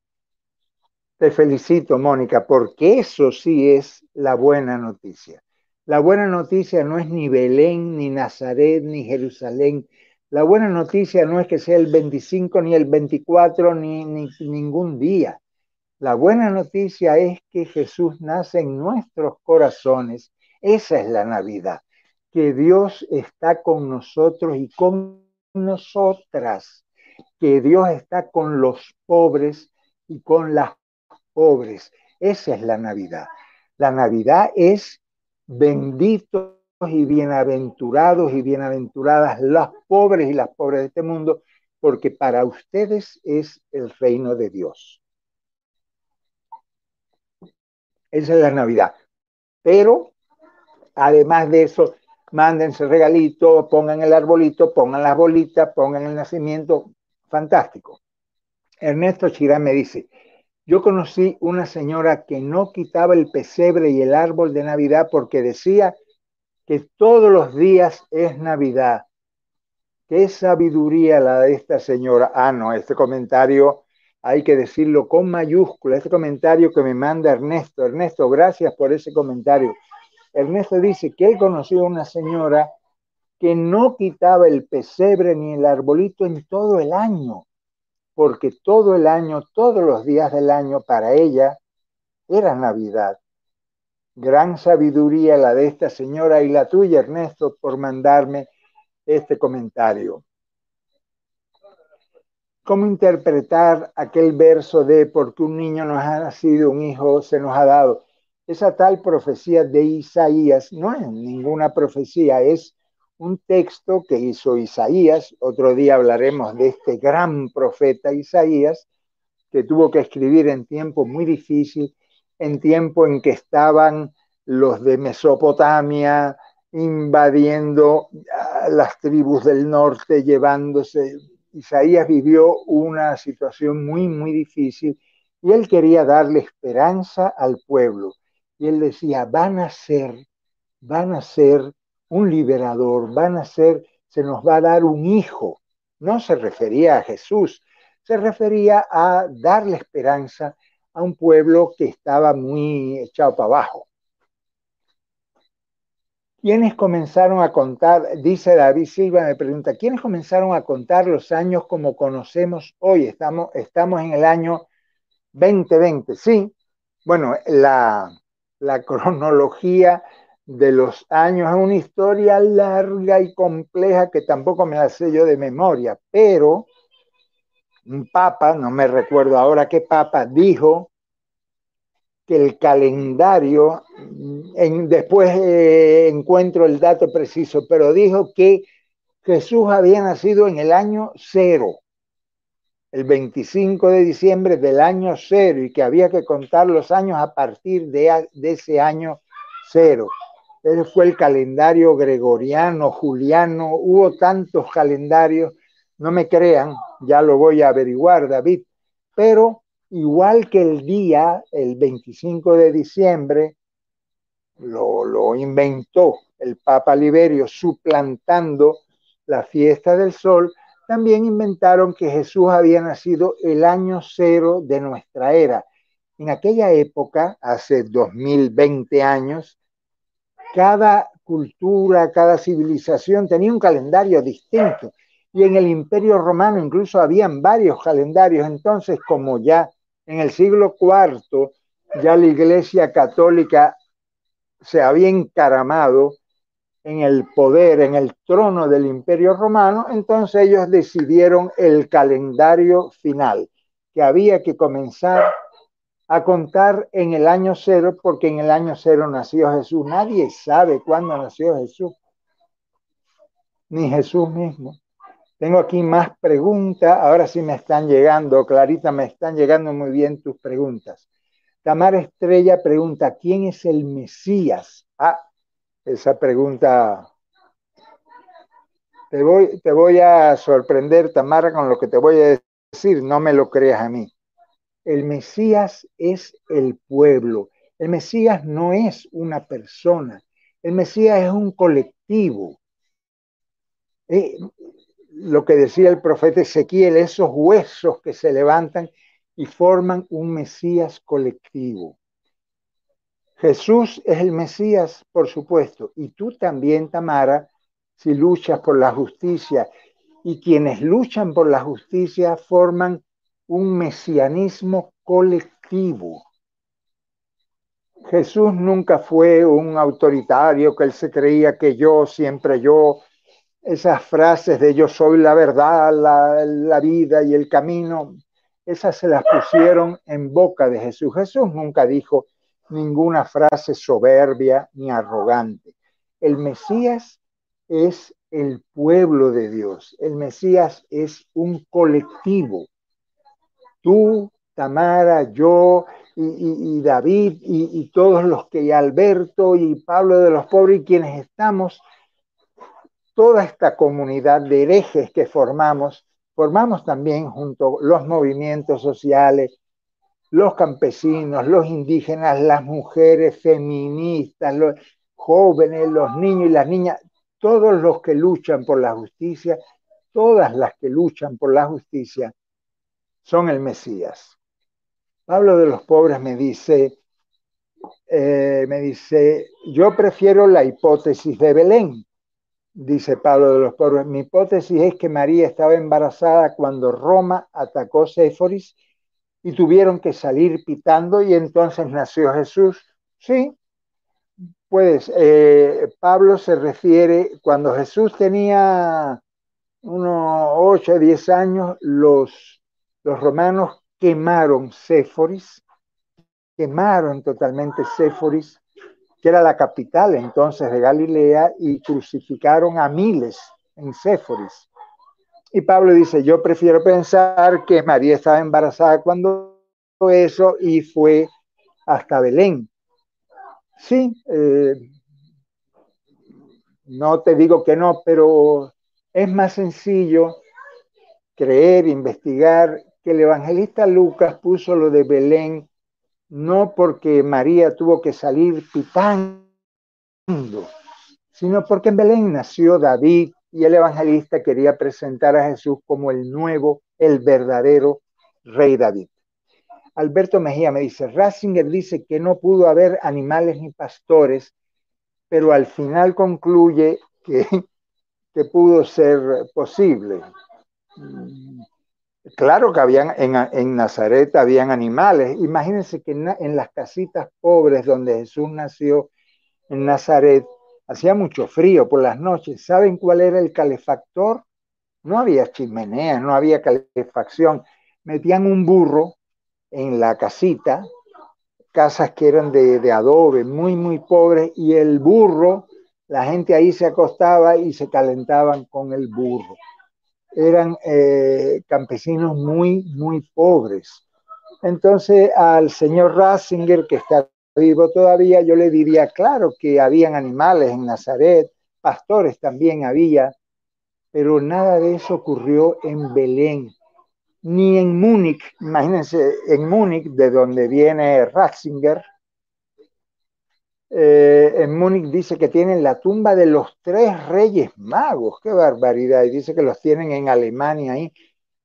Te felicito, Mónica, porque eso sí es la buena noticia. La buena noticia no es ni Belén, ni Nazaret, ni Jerusalén. La buena noticia no es que sea el 25, ni el 24, ni, ni ningún día. La buena noticia es que Jesús nace en nuestros corazones. Esa es la Navidad que Dios está con nosotros y con nosotras, que Dios está con los pobres y con las pobres. Esa es la Navidad. La Navidad es benditos y bienaventurados y bienaventuradas las pobres y las pobres de este mundo, porque para ustedes es el reino de Dios. Esa es la Navidad. Pero, además de eso, mándense regalito, pongan el arbolito, pongan las bolitas, pongan el nacimiento, fantástico. Ernesto Chirán me dice, yo conocí una señora que no quitaba el pesebre y el árbol de Navidad porque decía que todos los días es Navidad. Qué sabiduría la de esta señora. Ah, no, este comentario hay que decirlo con mayúscula. Este comentario que me manda Ernesto. Ernesto, gracias por ese comentario. Ernesto dice que él conoció a una señora que no quitaba el pesebre ni el arbolito en todo el año, porque todo el año, todos los días del año para ella era Navidad. Gran sabiduría la de esta señora y la tuya, Ernesto, por mandarme este comentario. ¿Cómo interpretar aquel verso de porque un niño nos ha nacido, un hijo se nos ha dado? esa tal profecía de Isaías no es ninguna profecía, es un texto que hizo Isaías. Otro día hablaremos de este gran profeta Isaías, que tuvo que escribir en tiempo muy difícil, en tiempo en que estaban los de Mesopotamia invadiendo las tribus del norte, llevándose. Isaías vivió una situación muy, muy difícil y él quería darle esperanza al pueblo y él decía, van a ser, van a ser un liberador, van a ser, se nos va a dar un hijo. No se refería a Jesús, se refería a darle esperanza a un pueblo que estaba muy echado para abajo. ¿Quiénes comenzaron a contar? Dice David Silva, me pregunta, ¿quiénes comenzaron a contar los años como conocemos hoy? Estamos, estamos en el año 2020, sí. Bueno, la, la cronología de los años. Es una historia larga y compleja que tampoco me la sé yo de memoria, pero un papa, no me recuerdo ahora qué papa, dijo que el calendario, en, después eh, encuentro el dato preciso, pero dijo que Jesús había nacido en el año cero el 25 de diciembre del año cero y que había que contar los años a partir de, ese año cero. ese fue el calendario gregoriano, juliano, hubo tantos calendarios, no me crean, ya lo voy a averiguar, David, pero igual que el día, el 25 de diciembre, lo, lo inventó el Papa Liberio suplantando la fiesta del sol, también inventaron que Jesús había nacido el año cero de nuestra era. En aquella época, hace 2020 años, cada cultura, cada civilización tenía un calendario distinto. Y en el Imperio Romano incluso habían varios calendarios. Entonces, como ya en el siglo IV, ya la Iglesia Católica se había encaramado en el poder, en el trono del imperio romano, entonces ellos decidieron el calendario final, que había que comenzar a contar en el año cero, porque en el año cero nació Jesús. Nadie sabe cuándo nació Jesús, ni Jesús mismo. Tengo aquí más preguntas, ahora sí me están llegando, Clarita, me están llegando muy bien tus preguntas. Tamara Estrella pregunta, ¿quién es el Mesías? Ah, esa pregunta. Te voy, a sorprender, Tamara, con lo que te voy a decir, no me lo creas a mí. El Mesías es el pueblo. El Mesías no es una persona. El Mesías es un colectivo. Eh, lo que decía el profeta Ezequiel, esos huesos que se levantan y forman un Mesías colectivo. Jesús es el Mesías, por supuesto, y tú también, Tamara, si luchas por la justicia. Y quienes luchan por la justicia forman un mesianismo colectivo. Jesús nunca fue un autoritario que él se creía que yo, siempre yo, esas frases de yo soy la verdad, la, la, vida y el camino, esas se las pusieron en boca de Jesús. Jesús nunca dijo, ninguna frase soberbia ni arrogante. El Mesías es el pueblo de Dios. El Mesías es un colectivo. Tú, Tamara, yo y, David y, y, todos los que, y Alberto y Pablo de los pobres y quienes estamos, toda esta comunidad de herejes que formamos, formamos también junto los movimientos sociales, los campesinos, los indígenas, las mujeres feministas, los jóvenes, los niños y las niñas, todos los que luchan por la justicia, todas las que luchan por la justicia, son el Mesías. Pablo de los pobres me dice, eh, me dice, yo prefiero la hipótesis de Belén, dice Pablo de los pobres. Mi hipótesis es que María estaba embarazada cuando Roma atacó Séforis y tuvieron que salir pitando y entonces nació Jesús. Sí, pues eh, Pablo se refiere, cuando Jesús tenía unos 8 o 10 años, los, los romanos quemaron Séforis, quemaron totalmente Séforis, que era la capital entonces de Galilea, y crucificaron a miles en Séforis. Y Pablo dice, yo prefiero pensar que María estaba embarazada cuando eso y fue hasta Belén. Sí, eh, no te digo que no, pero es más sencillo creer, investigar, que el evangelista Lucas puso lo de Belén no porque María tuvo que salir pitando, sino porque en Belén nació David, y el evangelista quería presentar a Jesús como el nuevo, el verdadero rey David. Alberto Mejía me dice, Ratzinger dice que no pudo haber animales ni pastores, pero al final concluye que, que pudo ser posible. Claro que habían, en, en Nazaret habían animales. Imagínense que en, las casitas pobres donde Jesús nació, en Nazaret, hacía mucho frío por las noches. ¿Saben cuál era el calefactor? No había chimenea, no había calefacción. Metían un burro en la casita, casas que eran de, de, adobe, muy, muy pobres, y el burro, la gente ahí se acostaba y se calentaban con el burro. Eran eh, campesinos muy, muy pobres. Entonces al señor Ratzinger, que está vivo todavía, yo le diría, claro que habían animales en Nazaret, pastores también había, pero nada de eso ocurrió en Belén, ni en Múnich. Imagínense, en Múnich, de donde viene Ratzinger, eh, en Múnich dice que tienen la tumba de los tres reyes magos, qué barbaridad, y dice que los tienen en Alemania ahí,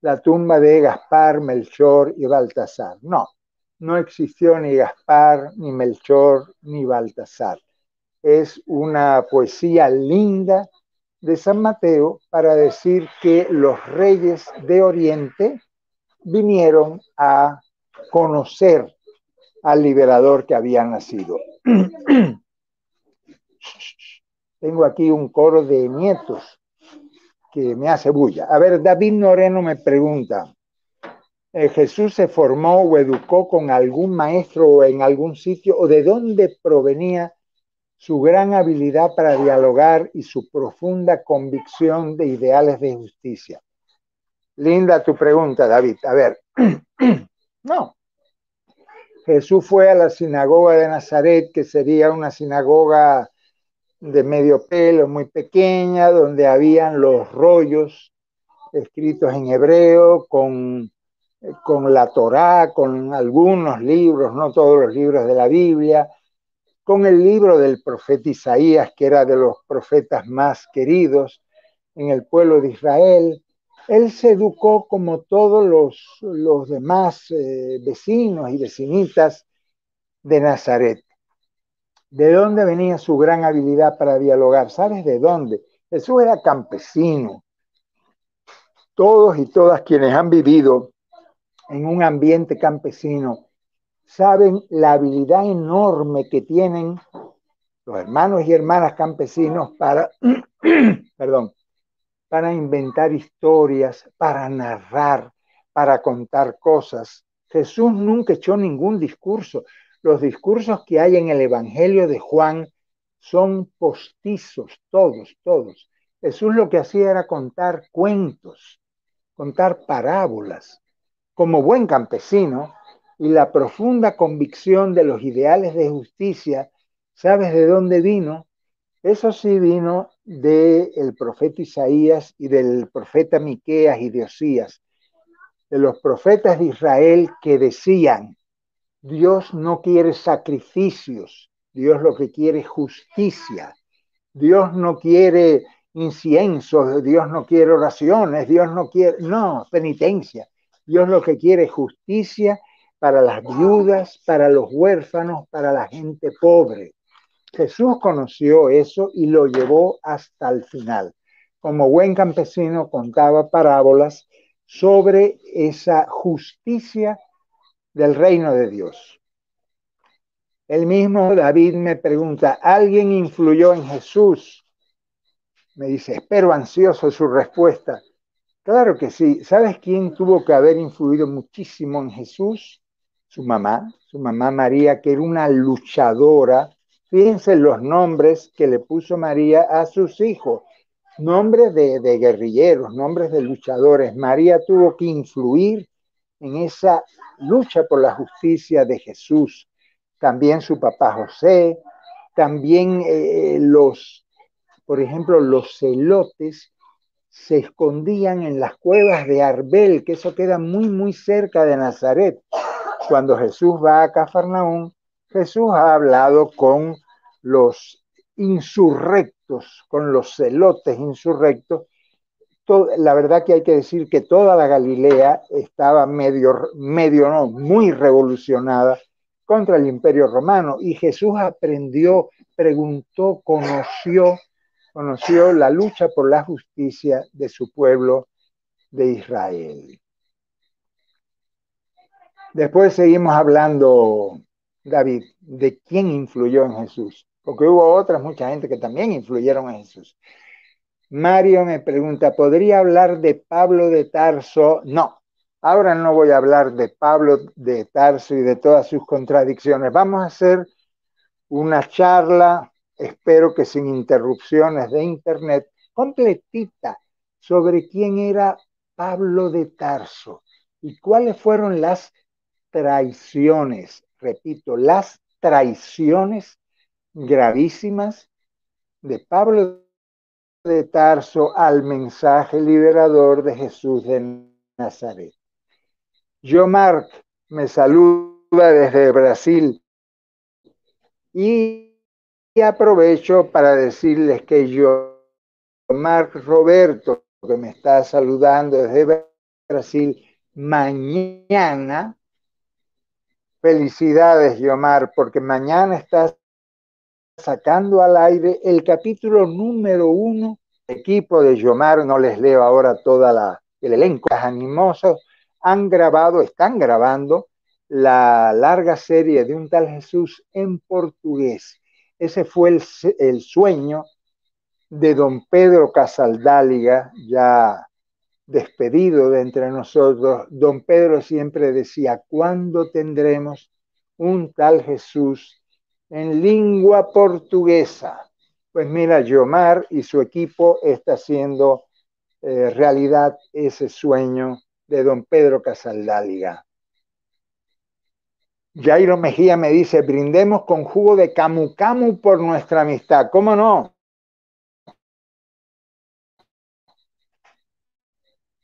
la tumba de Gaspar, Melchor y Baltasar. No, no existió ni Gaspar, ni Melchor, ni Baltasar. Es una poesía linda de San Mateo para decir que los reyes de Oriente vinieron a conocer al liberador que había nacido. Tengo aquí un coro de nietos que me hace bulla. A ver, David Noreno me pregunta, eh, ¿Jesús se formó o educó con algún maestro o en algún sitio? ¿O de dónde provenía su gran habilidad para dialogar y su profunda convicción de ideales de justicia? Linda tu pregunta, David. A ver, no. Jesús fue a la sinagoga de Nazaret, que sería una sinagoga de medio pelo, muy pequeña, donde habían los rollos escritos en hebreo, con, con la Torá, con algunos libros, no todos los libros de la Biblia, con el libro del profeta Isaías, que era de los profetas más queridos en el pueblo de Israel. Él se educó como todos los, los demás eh, vecinos y vecinitas de Nazaret. ¿De dónde venía su gran habilidad para dialogar? ¿Sabes de dónde? Jesús era campesino. Todos y todas quienes han vivido en un ambiente campesino saben la habilidad enorme que tienen los hermanos y hermanas campesinos para, perdón, para inventar historias, para narrar, para contar cosas. Jesús nunca echó ningún discurso. Los discursos que hay en el Evangelio de Juan son postizos, todos, todos. Jesús lo que hacía era contar cuentos, contar parábolas. Como buen campesino y la profunda convicción de los ideales de justicia, ¿sabes de dónde vino? Eso sí vino del profeta Isaías y del profeta Miqueas y de Osías, de los profetas de Israel que decían, Dios no quiere sacrificios, Dios lo que quiere es justicia. Dios no quiere inciensos, Dios no quiere oraciones, Dios no quiere, no, penitencia. Dios lo que quiere es justicia para las viudas, para los huérfanos, para la gente pobre. Jesús conoció eso y lo llevó hasta el final. Como buen campesino contaba parábolas sobre esa justicia del reino de Dios. El mismo David me pregunta, ¿alguien influyó en Jesús? Me dice, espero ansioso su respuesta. Claro que sí. ¿Sabes quién tuvo que haber influido muchísimo en Jesús? Su mamá, su mamá María, que era una luchadora. Fíjense los nombres que le puso María a sus hijos. Nombres de, de guerrilleros, nombres de luchadores. María tuvo que influir en esa lucha por la justicia de Jesús. También su papá José, también eh, los, por ejemplo, los celotes se escondían en las cuevas de Arbel, que eso queda muy, muy cerca de Nazaret. Cuando Jesús va a Cafarnaún, Jesús ha hablado con los insurrectos, con los celotes insurrectos, la verdad que hay que decir que toda la Galilea estaba medio, medio no, muy revolucionada contra el imperio romano y Jesús aprendió, preguntó, conoció, conoció la lucha por la justicia de su pueblo de Israel. Después seguimos hablando, David, de quién influyó en Jesús, porque hubo otras, mucha gente que también influyeron en Jesús. Mario me pregunta, ¿podría hablar de Pablo de Tarso? No, ahora no voy a hablar de Pablo de Tarso y de todas sus contradicciones. Vamos a hacer una charla, espero que sin interrupciones de internet, completita sobre quién era Pablo de Tarso y cuáles fueron las traiciones, repito, las traiciones gravísimas de Pablo de Tarso al mensaje liberador de Jesús de Nazaret. Yo, Mark, me saluda desde Brasil y aprovecho para decirles que yo, Mark Roberto, que me está saludando desde Brasil, mañana, felicidades, Yomar, porque mañana estás sacando al aire el capítulo número uno. Equipo de Yomar, no les leo ahora toda el elenco, animosos han grabado, están grabando la larga serie de un tal Jesús en portugués. Ese fue el sueño de don Pedro Casaldáliga, ya despedido de entre nosotros. Don Pedro siempre decía, ¿cuándo tendremos un tal Jesús en lengua portuguesa? Pues mira, Yomar y su equipo está haciendo eh, realidad ese sueño de don Pedro Casaldáliga. Jairo Mejía me dice, brindemos con jugo de camu camu por nuestra amistad. ¿Cómo no?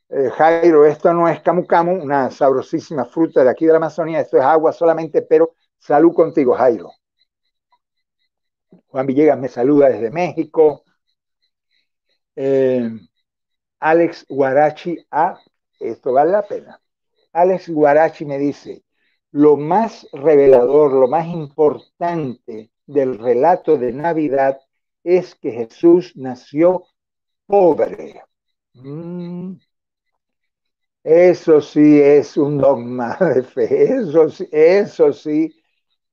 Eh, Jairo, esto no es camu camu, una sabrosísima fruta de aquí de la Amazonía, esto es agua solamente, pero salud contigo, Jairo. Juan Villegas me saluda desde México. Eh, Alex Guarachi, ah, esto vale la pena. Alex Guarachi me dice, lo más revelador, lo más importante del relato de Navidad es que Jesús nació pobre. Mm. Eso sí es un dogma de fe, eso, eso sí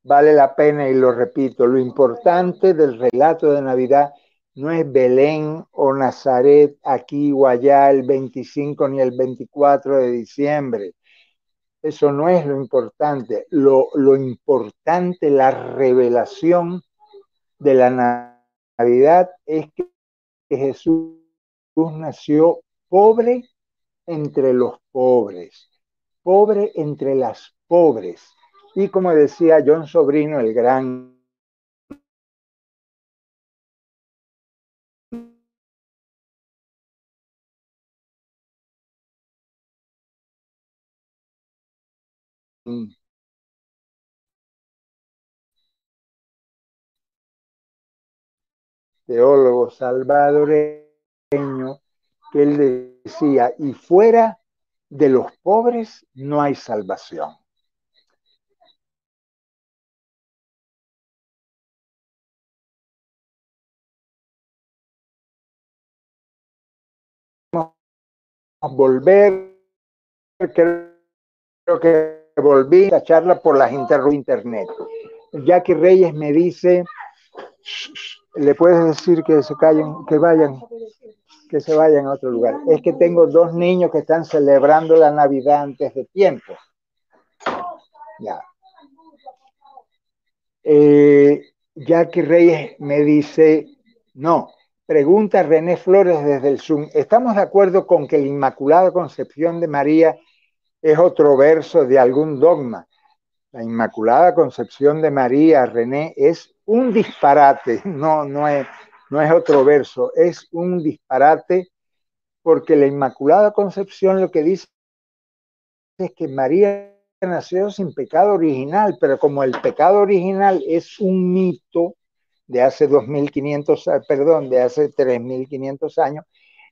vale la pena y lo repito, lo importante del relato de Navidad no es Belén o Nazaret aquí o allá el 25 ni el 24 de diciembre. Eso no es lo importante. Lo, importante, la revelación de la Navidad es que, Jesús nació pobre entre los pobres, pobre entre las pobres. Y como decía John Sobrino, el gran teólogo salvadoreño que él decía, y fuera de los pobres no hay salvación. volver, creo que volví a charla por las internet. Jackie Reyes me dice, le puedes decir que se callen, que vayan, que se vayan a otro lugar. Es que tengo dos niños que están celebrando la Navidad antes de tiempo. Ya. Eh, Jackie Reyes me dice, no, pregunta René Flores desde el Zoom, ¿estamos de acuerdo con que la Inmaculada Concepción de María es otro verso de algún dogma. La Inmaculada Concepción de María, René, es un disparate, no, no, es, no es otro verso, es un disparate porque la Inmaculada Concepción lo que dice es que María nació sin pecado original, pero como el pecado original es un mito de hace 2500, perdón, de hace 3500 años,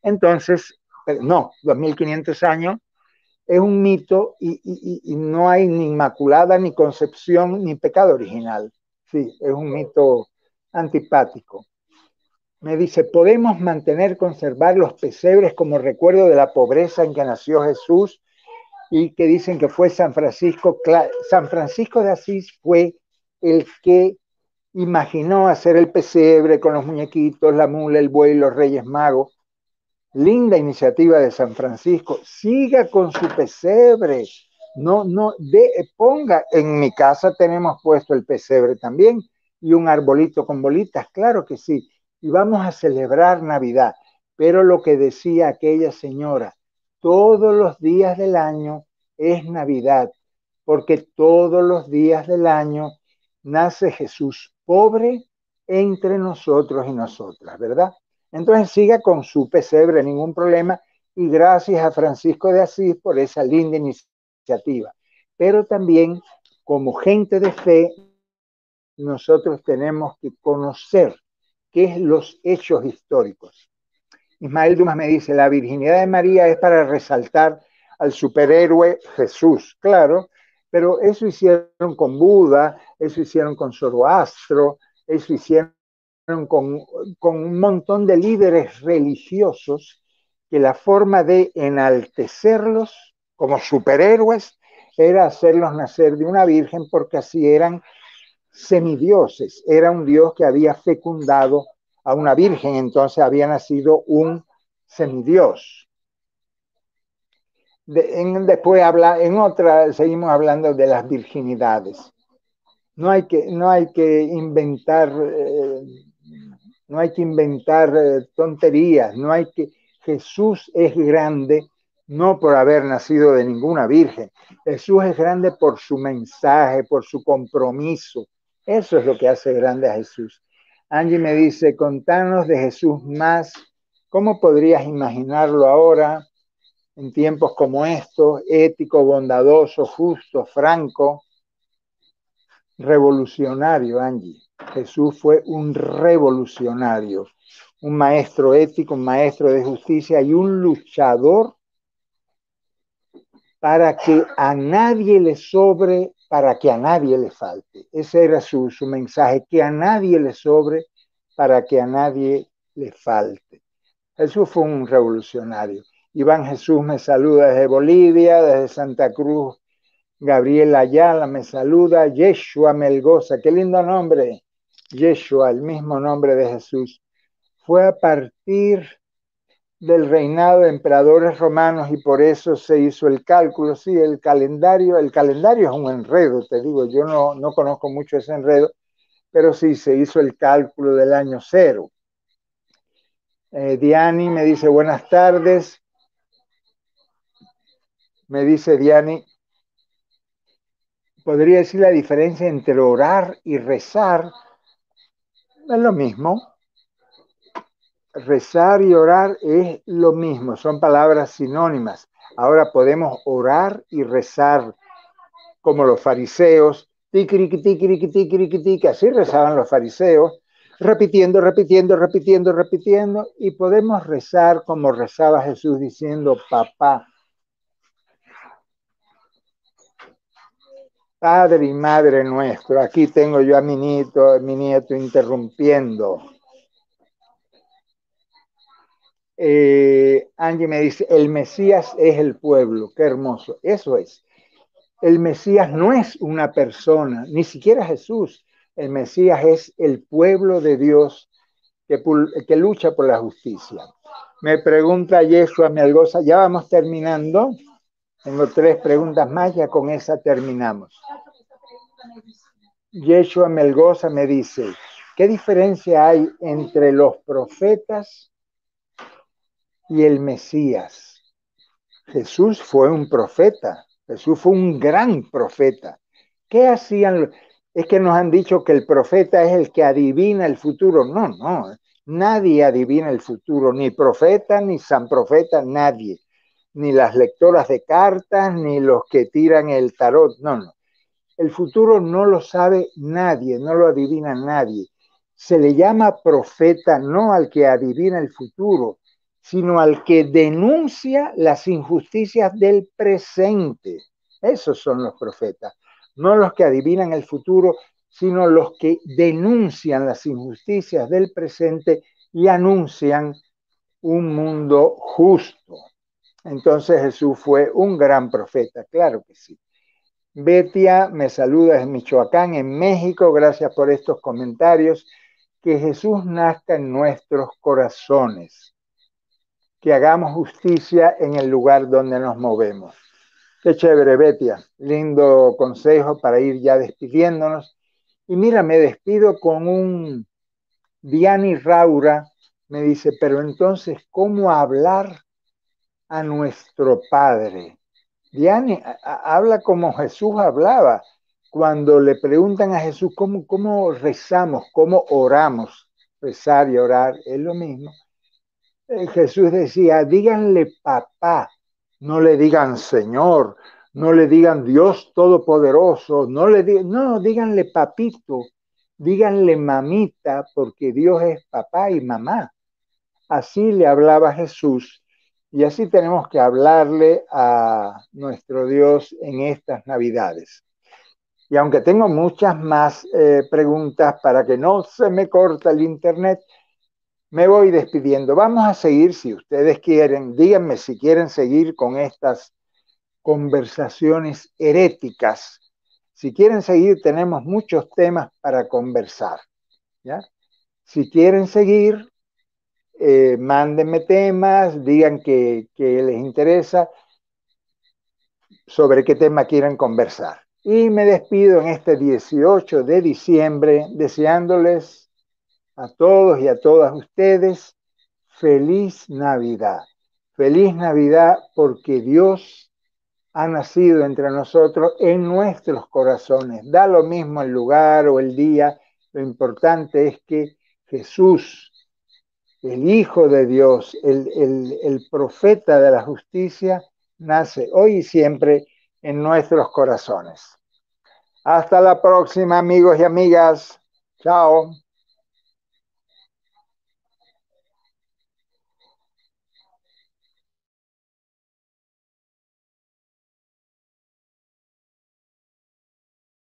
entonces, no, 2500 años, es un mito y, no hay ni inmaculada, ni concepción, ni pecado original. Sí, es un mito antipático. Me dice, ¿podemos mantener, conservar los pesebres como recuerdo de la pobreza en que nació Jesús? Y que dicen que fue San Francisco. San Francisco de Asís fue el que imaginó hacer el pesebre con los muñequitos, la mula, el buey, los reyes magos linda iniciativa de San Francisco, siga con su pesebre, no, no, de, ponga, en mi casa tenemos puesto el pesebre también y un arbolito con bolitas, claro que sí, y vamos a celebrar Navidad, pero lo que decía aquella señora, todos los días del año es Navidad, porque todos los días del año nace Jesús pobre entre nosotros y nosotras, ¿verdad? Entonces siga con su pesebre, ningún problema, y gracias a Francisco de Asís por esa linda iniciativa. Pero también, como gente de fe, nosotros tenemos que conocer qué es los hechos históricos. Ismael Dumas me dice, la virginidad de María es para resaltar al superhéroe Jesús, claro, pero eso hicieron con Buda, eso hicieron con Zoroastro, eso hicieron con, con un montón de líderes religiosos que la forma de enaltecerlos como superhéroes era hacerlos nacer de una virgen porque así eran semidioses. Era un dios que había fecundado a una virgen, entonces había nacido un semidios. después habla, en otra seguimos hablando de las virginidades. No hay que, no hay que inventar, eh, no hay que inventar eh, tonterías, no hay que. Jesús es grande no por haber nacido de ninguna virgen. Jesús es grande por su mensaje, por su compromiso. Eso es lo que hace grande a Jesús. Angie me dice, contanos de Jesús más. ¿Cómo podrías imaginarlo ahora en tiempos como estos? Ético, bondadoso, justo, franco, revolucionario, Angie. Jesús fue un revolucionario, un maestro ético, un maestro de justicia y un luchador para que a nadie le sobre para que a nadie le falte. Ese era su, su mensaje, que a nadie le sobre para que a nadie le falte. Jesús fue un revolucionario. Iván Jesús me saluda desde Bolivia, desde Santa Cruz. Gabriel Ayala me saluda. Yeshua Melgoza, qué lindo nombre. Yeshua, el mismo nombre de Jesús. Fue a partir del reinado de emperadores romanos y por eso se hizo el cálculo. Sí, el calendario, el calendario es un enredo, te digo, yo no, no conozco mucho ese enredo, pero sí se hizo el cálculo del año cero. Eh, Diani me dice buenas tardes. Me dice Diani, podría decir la diferencia entre orar y rezar. Es lo mismo rezar y orar es lo mismo, son palabras sinónimas. Ahora podemos orar y rezar como los fariseos, que así rezaban los fariseos, repitiendo, repitiendo, repitiendo, repitiendo, y podemos rezar como rezaba Jesús diciendo, papá, Padre y Madre nuestro, aquí tengo yo a mi nieto, mi nieto interrumpiendo eh, Angie me dice, el Mesías es el pueblo, qué hermoso. Eso es. El Mesías no es una persona, ni siquiera Jesús. El Mesías es el pueblo de Dios que, que lucha por la justicia. Me pregunta Yeshua Melgoza, ya vamos terminando. Tengo tres preguntas más, ya con esa terminamos. Yeshua Melgoza me dice, ¿qué diferencia hay entre los profetas y el Mesías. Jesús fue un profeta, Jesús fue un gran profeta. ¿Qué hacían? Es que nos han dicho que el profeta es el que adivina el futuro. No, no, nadie adivina el futuro, ni profeta, ni san profeta, nadie. Ni las lectoras de cartas, ni los que tiran el tarot. No, no. El futuro no lo sabe nadie, no lo adivina nadie. Se le llama profeta no al que adivina el futuro, sino al que denuncia las injusticias del presente. Esos son los profetas, no los que adivinan el futuro, sino los que denuncian las injusticias del presente y anuncian un mundo justo. Entonces Jesús fue un gran profeta, claro que sí. Betia me saluda desde Michoacán, en México. Gracias por estos comentarios. Que Jesús nazca en nuestros corazones que hagamos justicia en el lugar donde nos movemos. Qué chévere, Betia. Lindo consejo para ir ya despidiéndonos. Y mira, me despido con un Diani Raura. Me dice, pero entonces, ¿cómo hablar a nuestro Padre? Diani habla como Jesús hablaba. cuando le preguntan a Jesús cómo, cómo rezamos, cómo oramos, rezar y orar es lo mismo. Eh, Jesús decía, díganle papá, no le digan Señor, no le digan Dios Todopoderoso, no le digan, no, díganle papito, díganle mamita, porque Dios es papá y mamá. Así le hablaba Jesús y así tenemos que hablarle a nuestro Dios en estas Navidades. Y aunque tengo muchas más eh, preguntas para que no se me corta el internet, me voy despidiendo. Vamos a seguir si ustedes quieren. Díganme si quieren seguir con estas conversaciones heréticas. Si quieren seguir, tenemos muchos temas para conversar. ¿ya? Si quieren seguir, eh, mándenme temas, digan que, que les interesa, sobre qué tema quieren conversar. Y me despido en este 18 de diciembre deseándoles a todos y a todas ustedes feliz Navidad. Feliz Navidad porque Dios ha nacido entre nosotros en nuestros corazones. Da lo mismo el lugar o el día, lo importante es que Jesús, el Hijo de Dios, el, profeta de la justicia, nace hoy y siempre en nuestros corazones. Hasta la próxima, amigos y amigas. Chao.